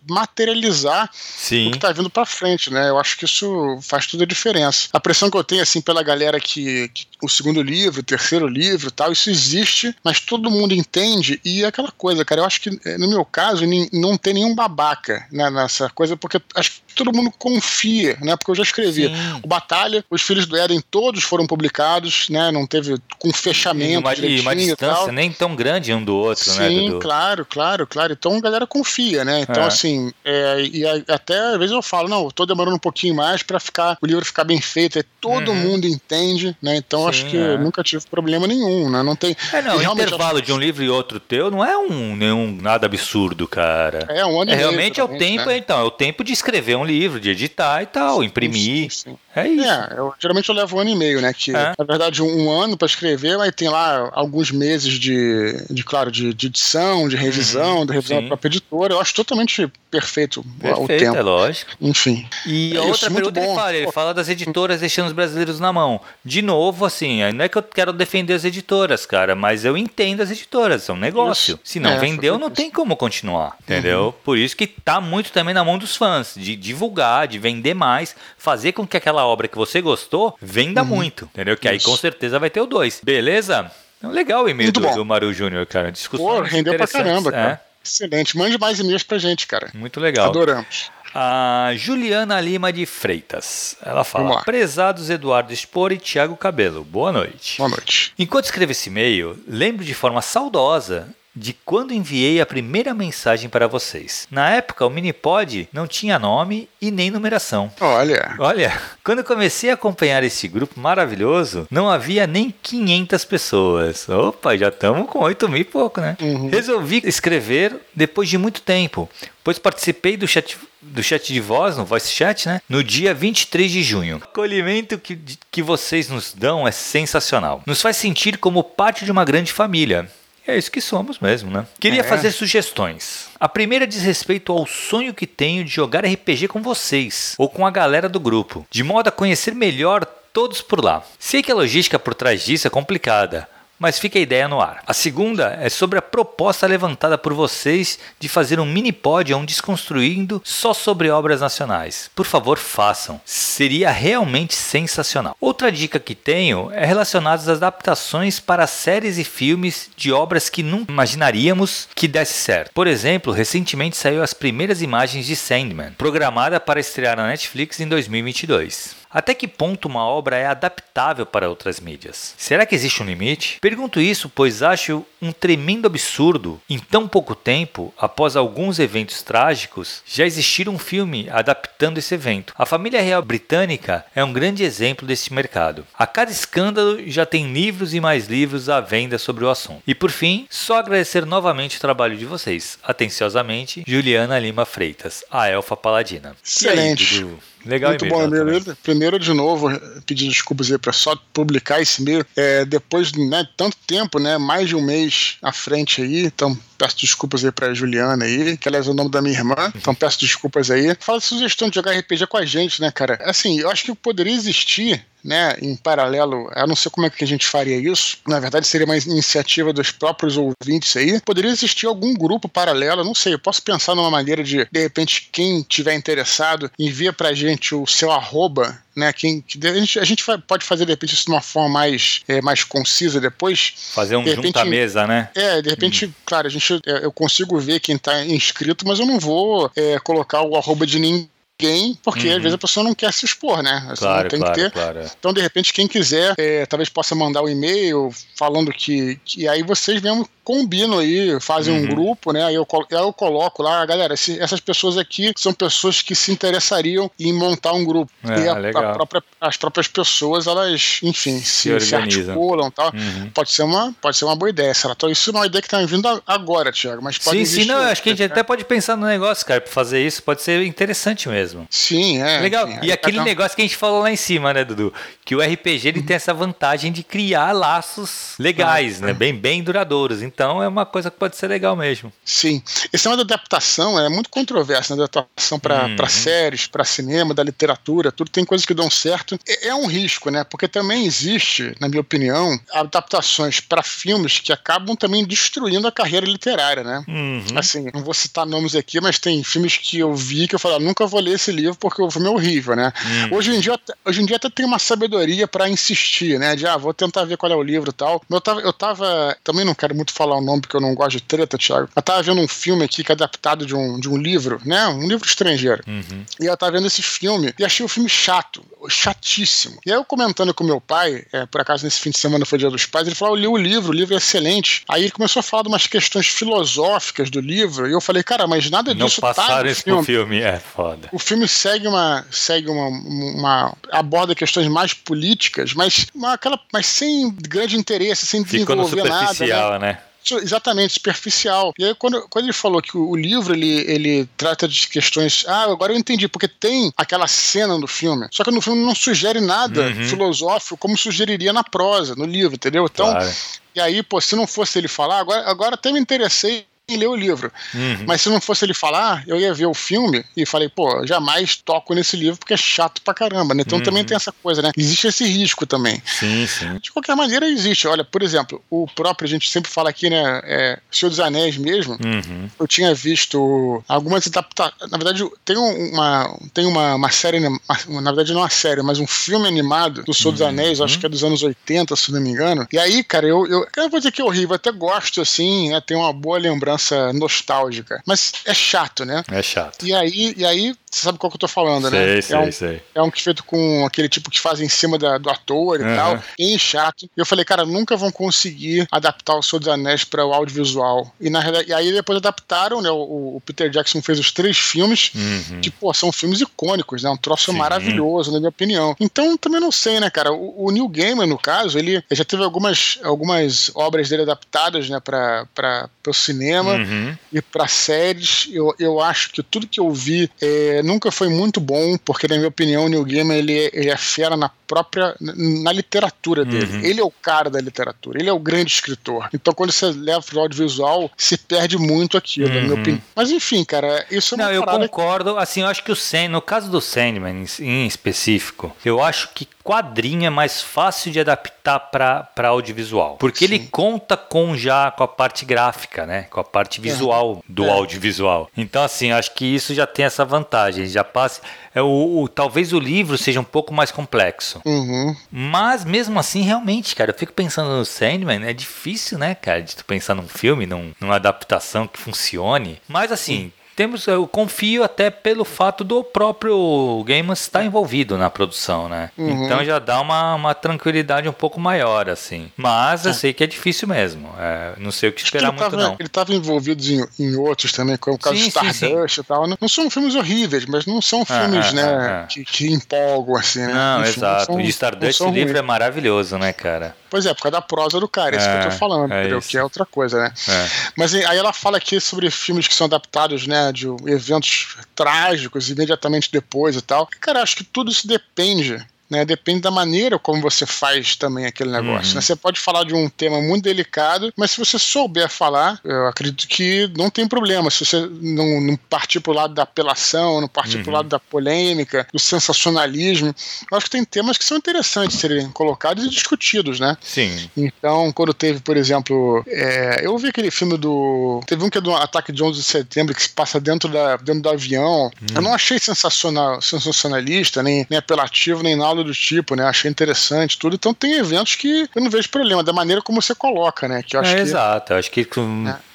materializar Sim. o que está vindo para frente, né? Eu acho que isso faz toda a diferença. A pressão que eu tenho, assim, pela galera que, que o segundo livro, o terceiro livro tal, isso existe, mas todo mundo entende e é aquela coisa, cara. Eu acho que é, no meu caso não tem nenhum babaca né, nessa coisa, porque acho que todo mundo confia, né? Porque eu já escrevi. Sim. O Batalha, Os Filhos do Éden, todos foram publicados, né? Não teve com fechamento. E uma, e uma distância nem tão grande um do outro, Sim, né? Sim, claro, claro, claro. Então a galera confia, né? Então, é. assim, é, e até às vezes eu falo, não, tô demorando um pouquinho mais para ficar o livro ficar bem feito. É, todo uhum. mundo entende, né? Então Sim, acho que é. nunca tive problema nenhum, né? Não tem. É, não, o intervalo de um livro e outro teu não é um nenhum nada absurdo, cara. É um ano é, Realmente é o tempo, né? então, é o tempo de escrever um livro, de editar e tal, imprimir. Sim, sim. É isso. É, eu, geralmente eu levo um ano e meio, né? Que, é. Na verdade, um, um ano para escrever, mas tem lá alguns meses de, de claro, de, de edição, de revisão, uhum, de revisão da própria editora. Eu acho totalmente perfeito, perfeito o tempo. é lógico. Enfim. E é a outra pergunta ele fala, ele fala das editoras deixando os brasileiros na mão. De novo, assim, não é que eu quero defender as editoras, cara, mas eu entendo as editoras, é um negócio. Isso. Se não é, vendeu, não tem como continuar, entendeu? Uhum. Por isso que tá muito também na mão dos fãs, de divulgar, de vender mais, fazer com que aquela obra que você gostou venda uhum. muito, entendeu? Que aí com certeza vai ter o 2. Beleza? É legal o e-mail do, do Mário Júnior, cara. Discussão Pô, rendeu pra caramba, cara. É. Excelente. Mande mais e-mails pra gente, cara. Muito legal. Adoramos. A Juliana Lima de Freitas. Ela fala: Prezados Eduardo Spor e Tiago Cabelo, boa noite. Boa noite. Enquanto escrevo esse e-mail, lembro de forma saudosa de quando enviei a primeira mensagem para vocês. Na época, o Minipod não tinha nome e nem numeração. Olha. Olha, quando comecei a acompanhar esse grupo maravilhoso, não havia nem 500 pessoas. Opa, já estamos com 8 mil e pouco, né? Uhum. Resolvi escrever depois de muito tempo, pois participei do chat do chat de voz, no voice chat, né? No dia 23 de junho. O acolhimento que, que vocês nos dão é sensacional. Nos faz sentir como parte de uma grande família. É isso que somos mesmo, né? Queria é. fazer sugestões. A primeira diz respeito ao sonho que tenho de jogar RPG com vocês ou com a galera do grupo, de modo a conhecer melhor todos por lá. Sei que a logística por trás disso é complicada, mas fica a ideia no ar. A segunda é sobre a proposta levantada por vocês de fazer um mini pod um desconstruindo só sobre obras nacionais. Por favor, façam. Seria realmente sensacional. Outra dica que tenho é relacionada às adaptações para séries e filmes de obras que nunca imaginaríamos que desse certo. Por exemplo, recentemente saiu as primeiras imagens de Sandman, programada para estrear na Netflix em 2022. Até que ponto uma obra é adaptável para outras mídias? Será que existe um limite? Pergunto isso pois acho um tremendo absurdo, em tão pouco tempo, após alguns eventos trágicos, já existir um filme adaptando esse evento. A família real britânica é um grande exemplo desse mercado. A cada escândalo já tem livros e mais livros à venda sobre o assunto. E por fim, só agradecer novamente o trabalho de vocês. Atenciosamente, Juliana Lima Freitas, a Elfa Paladina. Excelente. Aí, Legal Muito bom e-mail. Primeiro, de novo, pedir desculpas aí para só publicar esse e-mail. É, depois de né, tanto tempo, né, mais de um mês à frente aí, então peço desculpas aí pra Juliana aí, que aliás é o nome da minha irmã, então peço desculpas aí. Fala sugestão de jogar RPG com a gente, né, cara? Assim, eu acho que poderia existir né, em paralelo, eu não sei como é que a gente faria isso, na verdade seria uma iniciativa dos próprios ouvintes aí, poderia existir algum grupo paralelo, não sei, eu posso pensar numa maneira de, de repente, quem tiver interessado, envia pra gente o seu arroba né? Quem, a gente, a gente pode fazer de repente isso de uma forma mais, é, mais concisa depois. Fazer um de junta-mesa, né? É, de repente, hum. claro, a gente, é, eu consigo ver quem está inscrito, mas eu não vou é, colocar o arroba de ninguém ninguém, porque uhum. às vezes a pessoa não quer se expor, né? Assim, claro, tem claro, que ter. Claro. Então, de repente, quem quiser, é, talvez possa mandar um e-mail falando que, que aí vocês mesmo combinam aí, fazem uhum. um grupo, né? Aí eu, aí eu coloco lá, galera, esse, essas pessoas aqui são pessoas que se interessariam em montar um grupo. É, e a, a própria, as próprias pessoas, elas, enfim, se, se, se articulam e tal. Uhum. Pode, ser uma, pode ser uma boa ideia, será? Então, isso é uma ideia que tá vindo agora, Thiago, mas pode Sim, sim, não, acho que a gente até pode pensar no negócio, cara, pra fazer isso, pode ser interessante mesmo mesmo. Sim, é. Legal. Sim, e aquele negócio que a gente falou lá em cima, né, Dudu? Que o RPG ele tem essa vantagem de criar laços legais, ah, né? É. Bem, bem duradouros. Então é uma coisa que pode ser legal mesmo. Sim. Esse tema da adaptação é muito controverso, né? Da adaptação para uhum. séries, para cinema, da literatura, tudo tem coisas que dão certo. É, é um risco, né? Porque também existe, na minha opinião, adaptações para filmes que acabam também destruindo a carreira literária, né? Uhum. Assim, não vou citar nomes aqui, mas tem filmes que eu vi que eu falei, ah, nunca vou ler esse livro porque o filme é horrível, né? Hum. Hoje, em dia, hoje em dia até tem uma sabedoria para insistir, né? De, ah, vou tentar ver qual é o livro e tal. Eu tava, eu tava, também não quero muito falar o nome porque eu não gosto de treta, Thiago. Eu tava vendo um filme aqui que é adaptado de um, de um livro, né? Um livro estrangeiro. Uhum. E eu tava vendo esse filme e achei o filme chato, chatíssimo. E aí eu comentando com meu pai, é, por acaso nesse fim de semana foi dia dos pais, ele falou, eu li o livro, o livro é excelente. Aí ele começou a falar de umas questões filosóficas do livro e eu falei, cara, mas nada disso não passaram tá no filme. filme, é foda. O filme segue uma segue uma, uma aborda questões mais políticas, mas uma, aquela mas sem grande interesse, sem desenvolver nada, né? né? Exatamente superficial. E aí, quando, quando ele falou que o, o, livro ele, ele trata de questões. Ah, agora eu entendi, porque tem aquela cena no filme. Só que no filme não sugere nada uhum. filosófico como sugeriria na prosa, no livro, entendeu? Então, claro. e aí, pô, se não fosse ele falar, agora, agora até me interessei ler o livro. Uhum. Mas se não fosse ele falar, eu ia ver o filme e falei, pô, jamais toco nesse livro porque é chato pra caramba, né? Então uhum. também tem essa coisa, né? Existe esse risco também. Sim, sim. De qualquer maneira, existe. Olha, por exemplo, o próprio, a gente sempre fala aqui, né? É, Senhor dos Anéis mesmo. Uhum. Eu tinha visto algumas adaptações. Na verdade, tem uma, tem uma, uma série, na verdade não uma série, mas um filme animado do Senhor dos uhum. Anéis, acho que é dos anos 80, se não me engano. E aí, cara, eu, eu, eu vou dizer que é horrível, até gosto, assim, né? Tem uma boa lembrança nostálgica. Mas é chato, né? É chato. E aí, e aí Você sabe qual que eu tô falando, sei, né? Sei, é um, sei. É um que feito com aquele tipo que faz em cima da, do ator e uhum. tal, bem chato. E eu falei, cara, nunca vão conseguir adaptar o Senhor dos Anéis para o audiovisual. E, na, e aí depois adaptaram, né? O, o Peter Jackson fez os três filmes, uhum. que, pô, são filmes icônicos, né? Um troço Sim. maravilhoso, na minha opinião. Então, também não sei, né, cara? O, o Neil Gaiman, no caso, ele já teve algumas, algumas obras dele adaptadas, né, para o cinema uhum. e para séries. Eu, eu acho que tudo que eu vi é, nunca foi muito bom, porque, na minha opinião, o Neil Gaiman ele, é, ele é fera na própria. na literatura dele. Uhum. Ele é o cara da literatura, ele é o grande escritor. Então, quando você leva pro audiovisual, se perde muito aquilo, uhum. na minha uhum. opinião. Mas enfim, cara, isso é uma Não, eu concordo. Que... Assim, eu acho que o Sand, no caso do Sandman em específico, eu acho que quadrinho é mais fácil de adaptar para audiovisual. Porque Sim. ele conta com já com a parte gráfica, né? Com a parte visual é. do é. audiovisual. Então, assim, acho que isso já tem essa vantagem. Já passa. É o, o, talvez o livro seja um pouco mais complexo. Uhum. Mas mesmo assim, realmente, cara, eu fico pensando no Sandman, é difícil, né, cara, de tu pensar num filme, num, numa adaptação que funcione. Mas assim, temos, eu confio até pelo fato do próprio Gaiman estar envolvido na produção, né? Uhum. Então já dá uma, uma tranquilidade um pouco maior, assim. Mas eu é. sei que é difícil mesmo. É, não sei o que esperar que muito, tava, não. Ele estava envolvido em, em, outros também, como o caso sim, Stardust e tal. Não, não, são filmes horríveis, mas não são filmes, é, né, Que, que, empolgam, assim, né? Não, Enfim, exato. Não são, o Stardust, o livro ruins. é maravilhoso, né, cara? Pois é, por causa da prosa do cara, é isso que eu tô é, falando, é entendeu? Isso. Que é outra coisa, né? É. Mas aí ela fala aqui sobre filmes que são adaptados, né, de eventos trágicos imediatamente depois e tal. Cara, acho que tudo isso depende né? Depende da maneira como você faz também aquele negócio. Uhum. Né? Você pode falar de um tema muito delicado, mas se você souber falar, eu acredito que não tem problema. Se você não, não partir pro lado da apelação, não partir uhum. pro lado da polêmica, do sensacionalismo, eu acho que tem temas que são interessantes serem colocados e discutidos, né? Sim. Então, quando teve, por exemplo, é, eu vi aquele filme do. Teve um que é do ataque de 11 de setembro que se passa dentro, da, dentro do avião. Uhum. Eu não achei sensacional, sensacionalista, nem, nem apelativo, nem nada do tipo, né? Achei interessante tudo. Então tem eventos que eu não vejo problema, da maneira como você coloca, né? Que eu acho é, que... Exato, eu acho que. É.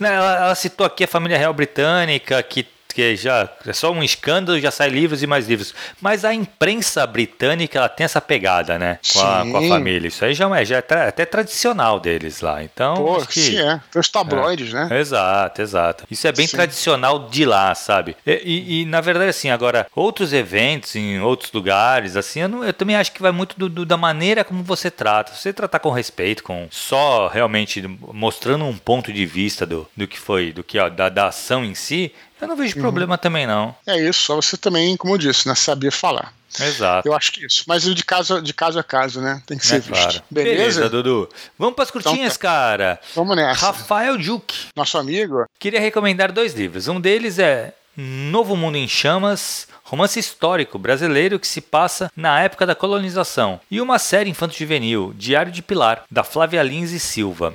[LAUGHS] Ela, ela citou aqui a família real britânica, que que já é só um escândalo, já sai livros e mais livros. Mas a imprensa britânica ela tem essa pegada, né? Com, a, com a, família. Isso aí já é, já é tra até tradicional deles lá. Então. Pô, que, sim, é. Tem os tabloides, é. né? Exato, exato. Isso é bem sim. tradicional de lá, sabe? E, e, e, na verdade, assim, agora, outros eventos em outros lugares, assim, eu, não, eu também acho que vai muito do, do, da maneira como você trata. Se você tratar com respeito, com só realmente mostrando um ponto de vista do, do que foi, do que ó, da, da ação em si, eu não vejo uhum. problema também, não. É isso, só você também, como eu disse, né, saber falar. Exato. Eu acho que é isso. Mas de caso, de caso a caso, né? Tem que ser é visto. Claro. Beleza? Beleza, Dudu. Vamos para as curtinhas, então, cara. Vamos nessa. Rafael Juque. Nosso amigo. Queria recomendar dois livros. Um deles é Novo Mundo em Chamas, romance histórico brasileiro que se passa na época da colonização, e uma série infanto-juvenil, Diário de Pilar, da Flávia Lins e Silva.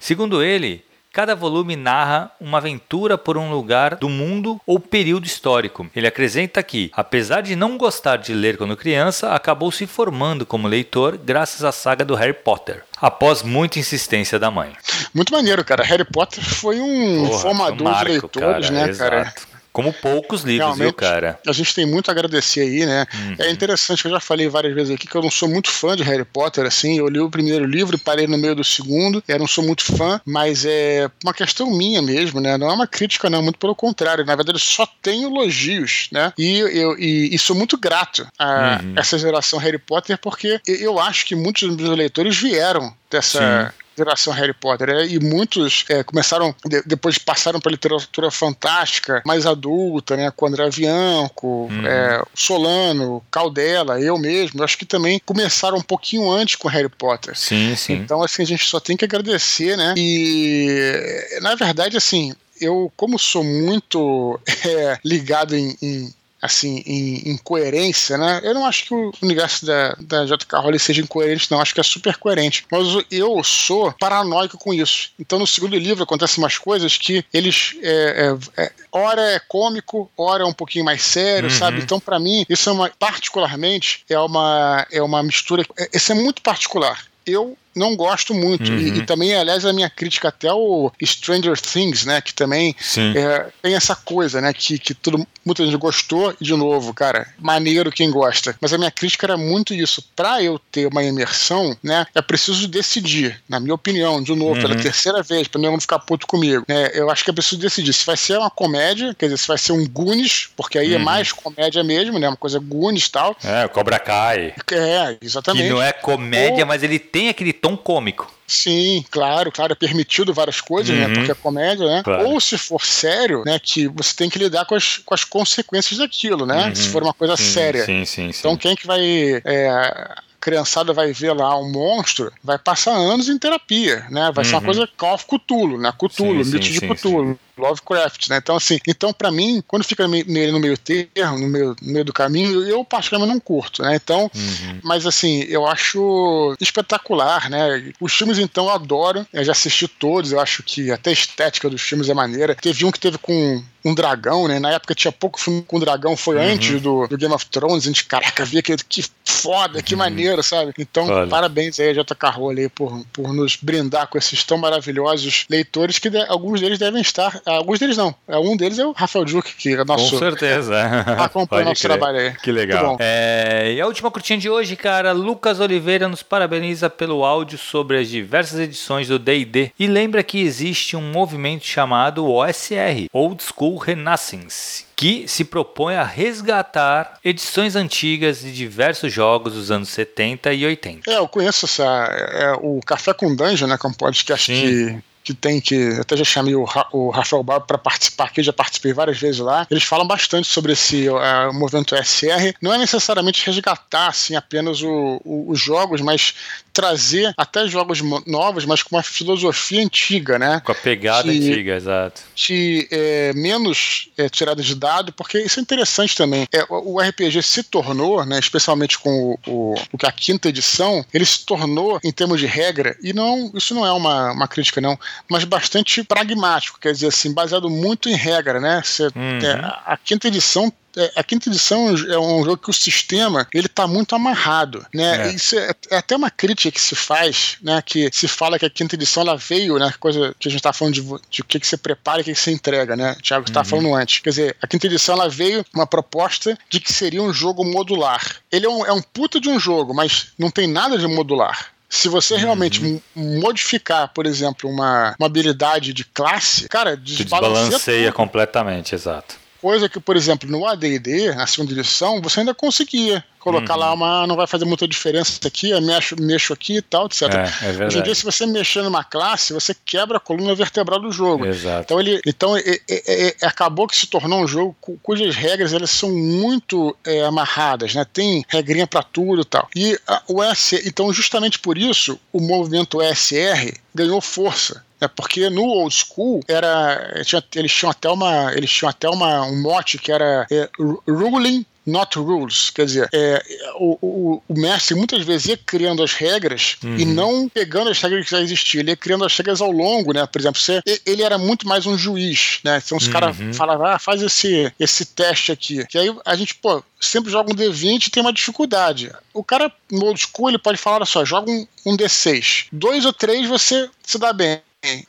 Segundo ele, Cada volume narra uma aventura por um lugar do mundo ou período histórico. Ele acrescenta que, apesar de não gostar de ler quando criança, acabou se formando como leitor graças à saga do Harry Potter, após muita insistência da mãe. Muito maneiro, cara. Harry Potter foi um Porra, formador um marco, de leitores, cara, né, exato. Como poucos livros, Realmente, viu, cara? A gente tem muito a agradecer aí, né? Uhum. É interessante que eu já falei várias vezes aqui que eu não sou muito fã de Harry Potter, assim. Eu li o primeiro livro e parei no meio do segundo. Eu não sou muito fã, mas é uma questão minha mesmo, né? Não é uma crítica, não, muito pelo contrário. Na verdade, eu só tenho elogios, né? E eu e, e sou muito grato a uhum. essa geração Harry Potter, porque eu acho que muitos dos meus leitores vieram dessa. Sim geração Harry Potter. É, e muitos é, começaram, de, depois passaram para literatura fantástica, mais adulta, né? Com André Bianco, uhum. é, Solano, Caldela, eu mesmo. Acho que também começaram um pouquinho antes com Harry Potter. Sim, sim. Então, assim, a gente só tem que agradecer, né? E, na verdade, assim, eu, como sou muito [LAUGHS] é, ligado em, em assim, em, em, coerência, né? Eu não acho que o universo da, da J.K. Rowling seja incoerente, não. Acho que é super coerente. Mas eu sou paranoico com isso. Então, no segundo livro, acontecem umas coisas que eles. É, é, é, ora é cômico, ora é um pouquinho mais sério, uhum. sabe? Então, para mim, isso é uma. Particularmente, é uma, é uma mistura. É, isso é muito particular. Eu não gosto muito. Uhum. E, e, também, aliás, a minha crítica até o Stranger Things, né? Que também é, tem essa coisa, né? Que, que tudo, muita gente gostou, e de novo, cara, maneiro quem gosta. Mas a minha crítica era muito isso. Para eu ter uma imersão, né? É preciso decidir, na minha opinião, de novo, uhum. pela terceira vez, para não ficar puto comigo. Né, eu acho que é preciso decidir se vai ser uma comédia, quer dizer, se vai ser um Goonies, porque aí é uhum. é mais comédia mesmo, né? Uma coisa Goonies e tal. É, Cobra Kai. É, exatamente. Que não é comédia, Ou... mas ele tem aquele tom cômico. Sim, claro, claro, é permitido várias coisas, né, uhum. né? Porque é comédia, né? Claro. Ou se for sério, né? Que você tem que lidar com as, com as consequências daquilo, né? Uhum. Se for uma coisa sim, séria. Sim, sim, sim. Então quem que vai é, criançada vai ver lá um monstro, vai passar anos em terapia, né? Vai uhum. ser uma coisa Call of Cthulhu, né? Cthulhu, sim, mito sim, de sim, Cthulhu. Lovecraft, né? Então, assim, então para mim, quando fica nele no meio termo, no meio, no meio do caminho, eu particularmente não curto, né? Então, uhum. mas assim, eu acho espetacular, né? Os filmes, então, eu adoro, eu já assisti todos, eu acho que até a estética dos filmes é maneira. Teve um que teve com um dragão, né? Na época tinha pouco filme com dragão, foi uhum. antes do, do, Game of Thrones, a gente, caraca, via que, que foda, que uhum. maneiro, sabe? Então, Olha. parabéns aí a J.K. Rowling por, por nos brindar com esses tão maravilhosos leitores que de, alguns deles devem estar alguns deles não. É, um deles é o Rafael Duque, que é nosso. Com certeza. [LAUGHS] Acompanha nosso crer. trabalho aí. Que legal. É, e a última curtinha de hoje, cara, Lucas Oliveira nos parabeniza pelo áudio sobre as diversas edições do DD e lembra que existe um movimento chamado OSR Old School Renaissance que se propõe a resgatar edições antigas de diversos jogos dos anos 70 e 80. É, eu conheço essa, é, o Café com Dungeon, né, que é um podcast Sim. que que tem que. Até já chamei o, Ra, o Rafael Barbo para participar aqui, já participei várias vezes lá. Eles falam bastante sobre esse uh, movimento SR. Não é necessariamente resgatar assim, apenas o, o, os jogos, mas trazer até jogos novos, mas com uma filosofia antiga, né? Com a pegada que, antiga, exato. De é, menos é, tirada de dado, porque isso é interessante também. É, o RPG se tornou, né, especialmente com o, o, a quinta edição, ele se tornou, em termos de regra, e não isso não é uma, uma crítica, não, mas bastante pragmático, quer dizer assim, baseado muito em regra, né? Você, uhum. É, a quinta edição é, a quinta edição é um jogo que o sistema ele está muito amarrado, né? É. Isso é, é, até uma crítica que se faz, né? Que se fala que a quinta edição ela veio, né? Coisa que a gente está falando de, de o que, que você prepara e o que, que você entrega, né? O Thiago estava uhum. falando antes. Quer dizer, a quinta edição ela veio uma proposta de que seria um jogo modular. Ele é um, é um puta de um jogo, mas não tem nada de modular. Se você uhum. realmente modificar, por exemplo, uma, uma habilidade de classe, cara, desbalanceia, desbalanceia completamente, exato. Coisa que, por exemplo, no AD&D, na segunda edição, você ainda conseguia colocar uhum. lá uma. Não vai fazer muita diferença aqui, eu mexo, mexo aqui e tal, etc. É, é Hoje em dia, se você mexer numa classe, você quebra a coluna vertebral do jogo. Exato. Então, ele, então é, é, é, acabou que se tornou um jogo cujas regras elas são muito é, amarradas, né? Tem regrinha para tudo e tal. E a, o S, então, justamente por isso, o movimento ESR ganhou força. É porque no old school era tinha, eles tinham até uma eles tinham até uma um mote que era é, ruling not rules. Quer dizer, é, o, o, o, mestre muitas vezes ia criando as regras uhum. e não pegando as regras que já existiam, ele ia criando as regras ao longo, né? Por exemplo, você, ele era muito mais um juiz, né? Então os uhum. caras falavam, ah, faz esse, esse teste aqui. Que aí a gente, pô, sempre joga um D20 e tem uma dificuldade. O cara no old school ele pode falar, olha só, joga um, um D6. Dois ou três você se dá bem.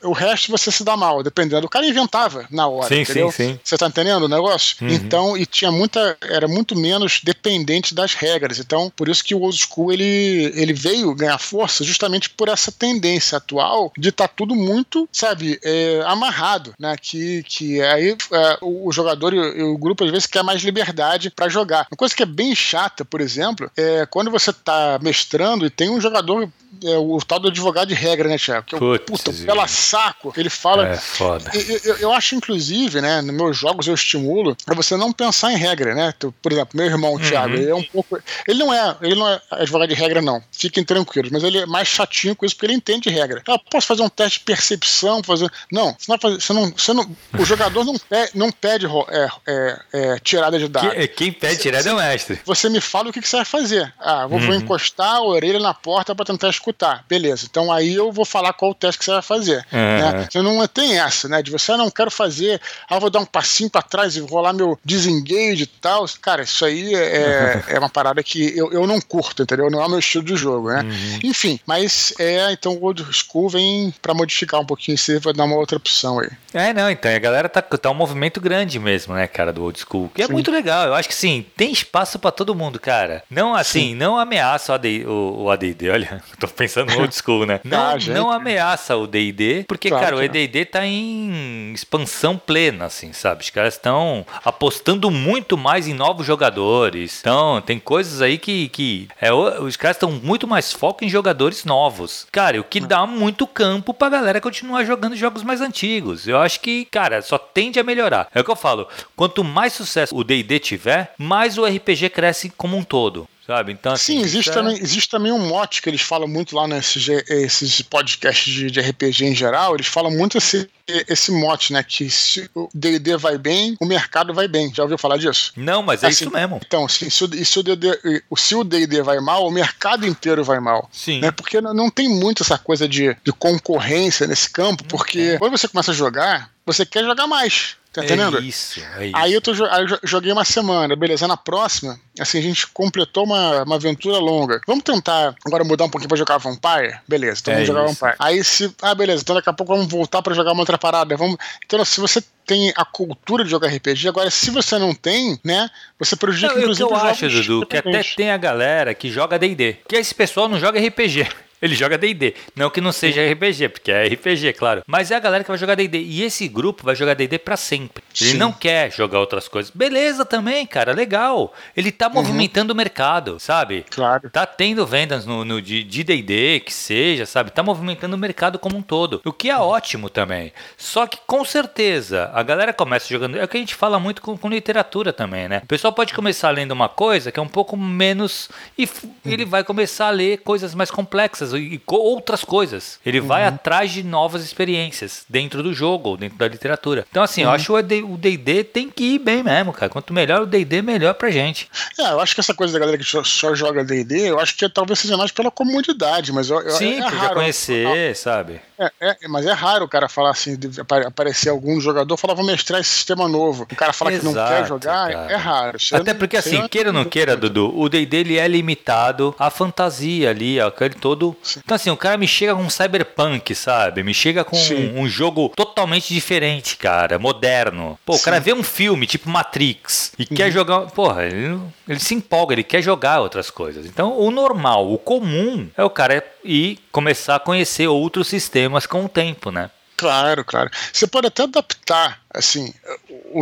O resto você se dá mal, dependendo. O cara inventava na hora. Sim, entendeu? sim, sim. Você tá entendendo o negócio? Uhum. Então, e tinha muita. Era muito menos dependente das regras. Então, por isso que o old school ele, ele veio ganhar força justamente por essa tendência atual de estar tá tudo muito, sabe, é, amarrado, né? Que, que aí é, o, jogador e o, o, grupo às vezes quer mais liberdade para jogar. Uma coisa que é bem chata, por exemplo, é quando você tá mestrando e tem um jogador é, o tal do advogado de regra, né, Tiago? Que é o puta, pela saco. Ele fala. É foda. Eu, eu, eu, acho, inclusive, né, nos meus jogos eu estimulo pra você não pensar em regra, né? Por exemplo, meu irmão, o Thiago, uhum. ele é um pouco. Ele não é, ele não é advogado de regra, não. Fiquem tranquilos, mas ele é mais chatinho com isso porque ele entende regra. Eu posso fazer um teste de percepção, fazer. Não, você não, você não, você não o jogador não pede, não pede é, é, é, tirada de dados. Quem, quem pede tirada é o mestre. Você me fala o que, que você vai fazer. Ah, vou, uhum. vou encostar a orelha na porta para tentar escutar. Beleza. Então aí eu vou falar qual o teste que você vai fazer. Uhum. Né? Você não tem essa, né? De você ah, não quero fazer, ah, vou dar um passinho para trás e rolar meu disengage e tal. Cara, isso aí é, [LAUGHS] é uma parada que eu, eu não curto, entendeu? Não é o meu estilo de jogo, né? Uhum. Enfim, mas é, então o Old School vem para modificar um pouquinho, você vai dar uma outra opção aí. É, não, então a galera tá, tá um movimento grande mesmo, né, cara, do Old School. Que é sim. muito legal. Eu acho que sim, tem espaço para todo mundo, cara. Não assim, sim. não ameaça o AD&D, o, o AD&D, olha, [LAUGHS] tô pensando no Old School, né? Não, ah, não ameaça o D&D, porque, claro cara, o ED&D tá em expansão plena, assim, sabe? Os caras estão apostando muito mais em novos jogadores. Então, tem coisas aí que, que é, os caras estão muito mais foco em jogadores novos. Cara, o que dá muito campo pra galera continuar jogando jogos mais antigos. Eu acho que, cara, só tende a melhorar. É o que eu falo. Quanto mais sucesso o D&D tiver, mais o RPG cresce como um todo sabe? Então, assim, Sim, existe, é... também, existe também um mote que eles falam muito lá nesses esses podcasts de, de RPG em geral, eles falam muito esse, esse mote, né? Que se o D&D vai bem, o mercado vai bem. Já ouviu falar disso? Não, mas é assim, isso mesmo. Então, se, se, se o D&D vai mal, o mercado inteiro vai mal. Sim. Né? Porque não tem muito essa coisa de, de concorrência nesse campo, porque quando você começa a jogar, você quer jogar mais. Tá entendendo? É isso, é isso. Aí eu, tô, aí eu joguei uma semana, beleza. Na próxima, assim, a gente completou uma, uma aventura longa. Vamos tentar agora mudar um pouquinho pra jogar Vampire? Beleza, então é vamos jogar isso. Vampire. Aí se. Ah, beleza, então daqui a pouco vamos voltar pra jogar uma outra parada. Vamos, então, se você tem a cultura de jogar RPG, agora se você não tem, né, você prejudica não, inclusive o que eu acho, Dudu, que até tem a galera que joga D&D, que esse pessoal não joga RPG. Ele joga D&D. Não que não seja RPG, porque é RPG, claro. Mas é a galera que vai jogar D&D. E esse grupo vai jogar D&D para sempre. Ele Sim. não quer jogar outras coisas. Beleza também, cara, legal. Ele tá uhum. movimentando uhum. o mercado, sabe? Claro. Tá tendo vendas no, no de D&D, que seja, sabe? Tá movimentando o mercado como um todo. O que é ótimo também. Só que, com certeza, a galera começa jogando... É o que a gente fala muito com, com literatura também, né? O pessoal pode começar lendo uma coisa que é um pouco menos... E uhum. ele vai começar a ler coisas mais complexas e outras coisas. Ele uhum. vai atrás de novas experiências dentro do jogo ou dentro da literatura. Então, assim, uhum. eu acho que o DD tem que ir bem mesmo, cara. Quanto melhor o DD, melhor pra gente. É, eu acho que essa coisa da galera que só, só joga DD, eu acho que talvez seja mais pela comodidade, mas eu, Sim, é, é raro. conhecer, sabe? É, é, mas é raro o cara falar assim, aparecer algum jogador falar, vou mestrar esse sistema novo. O cara fala Exato, que não quer jogar, cara. é raro. Isso Até porque, assim, queira ou não queira, Dudu, o DD ele é limitado à fantasia ali, aquele todo. Então, assim, o cara me chega com um cyberpunk, sabe? Me chega com um, um, jogo totalmente diferente, cara, moderno. Pô, Sim. o cara vê um filme tipo Matrix e uhum. quer jogar. Porra, ele, ele se empolga, ele quer jogar outras coisas. Então, o normal, o comum é o cara ir começar a conhecer outros sistemas com o tempo, né? Claro, claro. Você pode até adaptar, assim,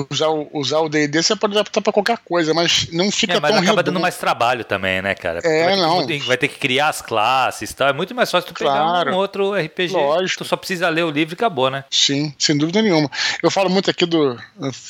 usar, usar o D&D você pode adaptar para qualquer coisa, mas não fica é, mas tão acaba dando mais trabalho também, né, cara? É, vai não. Ter, vai ter que criar as classes e tal. É muito mais fácil tu claro, pegar um outro RPG. Lógico. Tu só precisa ler o livro e acabou, né? Sim, sem dúvida nenhuma. Eu falo muito aqui do...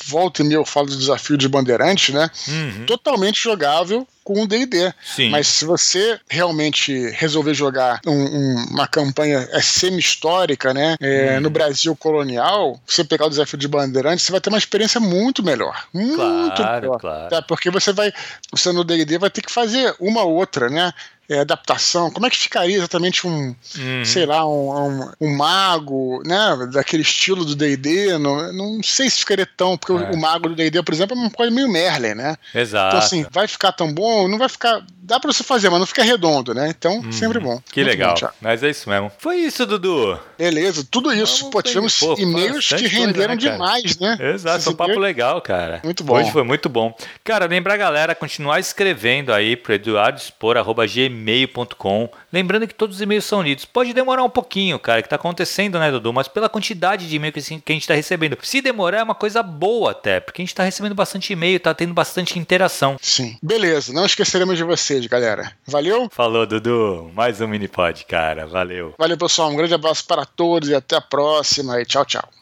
Volta e meia eu falo do desafio de Bandeirantes, né? Uhum. Totalmente jogável com o D&D. Mas se você realmente resolver jogar um, um, uma campanha é, semi-histórica, né, é, hum. no Brasil colonial, você pegar o desafio de Bandeirantes, você vai ter uma experiência muito melhor. Muito claro, melhor. Claro. Tá? Porque você vai, você no D&D vai ter que fazer uma outra, né? É, adaptação, como é que ficaria exatamente um, uhum. sei lá, um, um, um, mago, né, daquele estilo do D&D, não, não sei se ficaria tão, porque é. o, o, mago do D&D, por exemplo, é uma coisa meio Merlin, né? Exato. Então assim, vai ficar tão bom, não vai ficar, dá para você fazer, mas não fica redondo, né? Então, uhum. sempre bom. Que Muito legal. Bom, mas é isso mesmo. Foi isso, Dudu. Beleza, tudo isso. Vamos Pô, tivemos e-mails que renderam coisa, né, demais, né? Exato, foi um papo legal, cara. Muito bom. Hoje foi muito bom. Cara, lembra a galera continuar escrevendo aí pro eduardospor.gmail.com Lembrando que todos os e-mails são lidos. Pode demorar um pouquinho, cara, que tá acontecendo, né, Dudu? Mas pela quantidade de e-mail que, a gente tá recebendo. Se demorar, é uma coisa boa até, porque a gente tá recebendo bastante e-mail, tá tendo bastante interação. Sim. Beleza, não esqueceremos de vocês, galera. Valeu? Falou, Dudu. Mais um mini pod, cara. Valeu. Valeu, pessoal. Um grande abraço para todos e até a próxima. E tchau, tchau.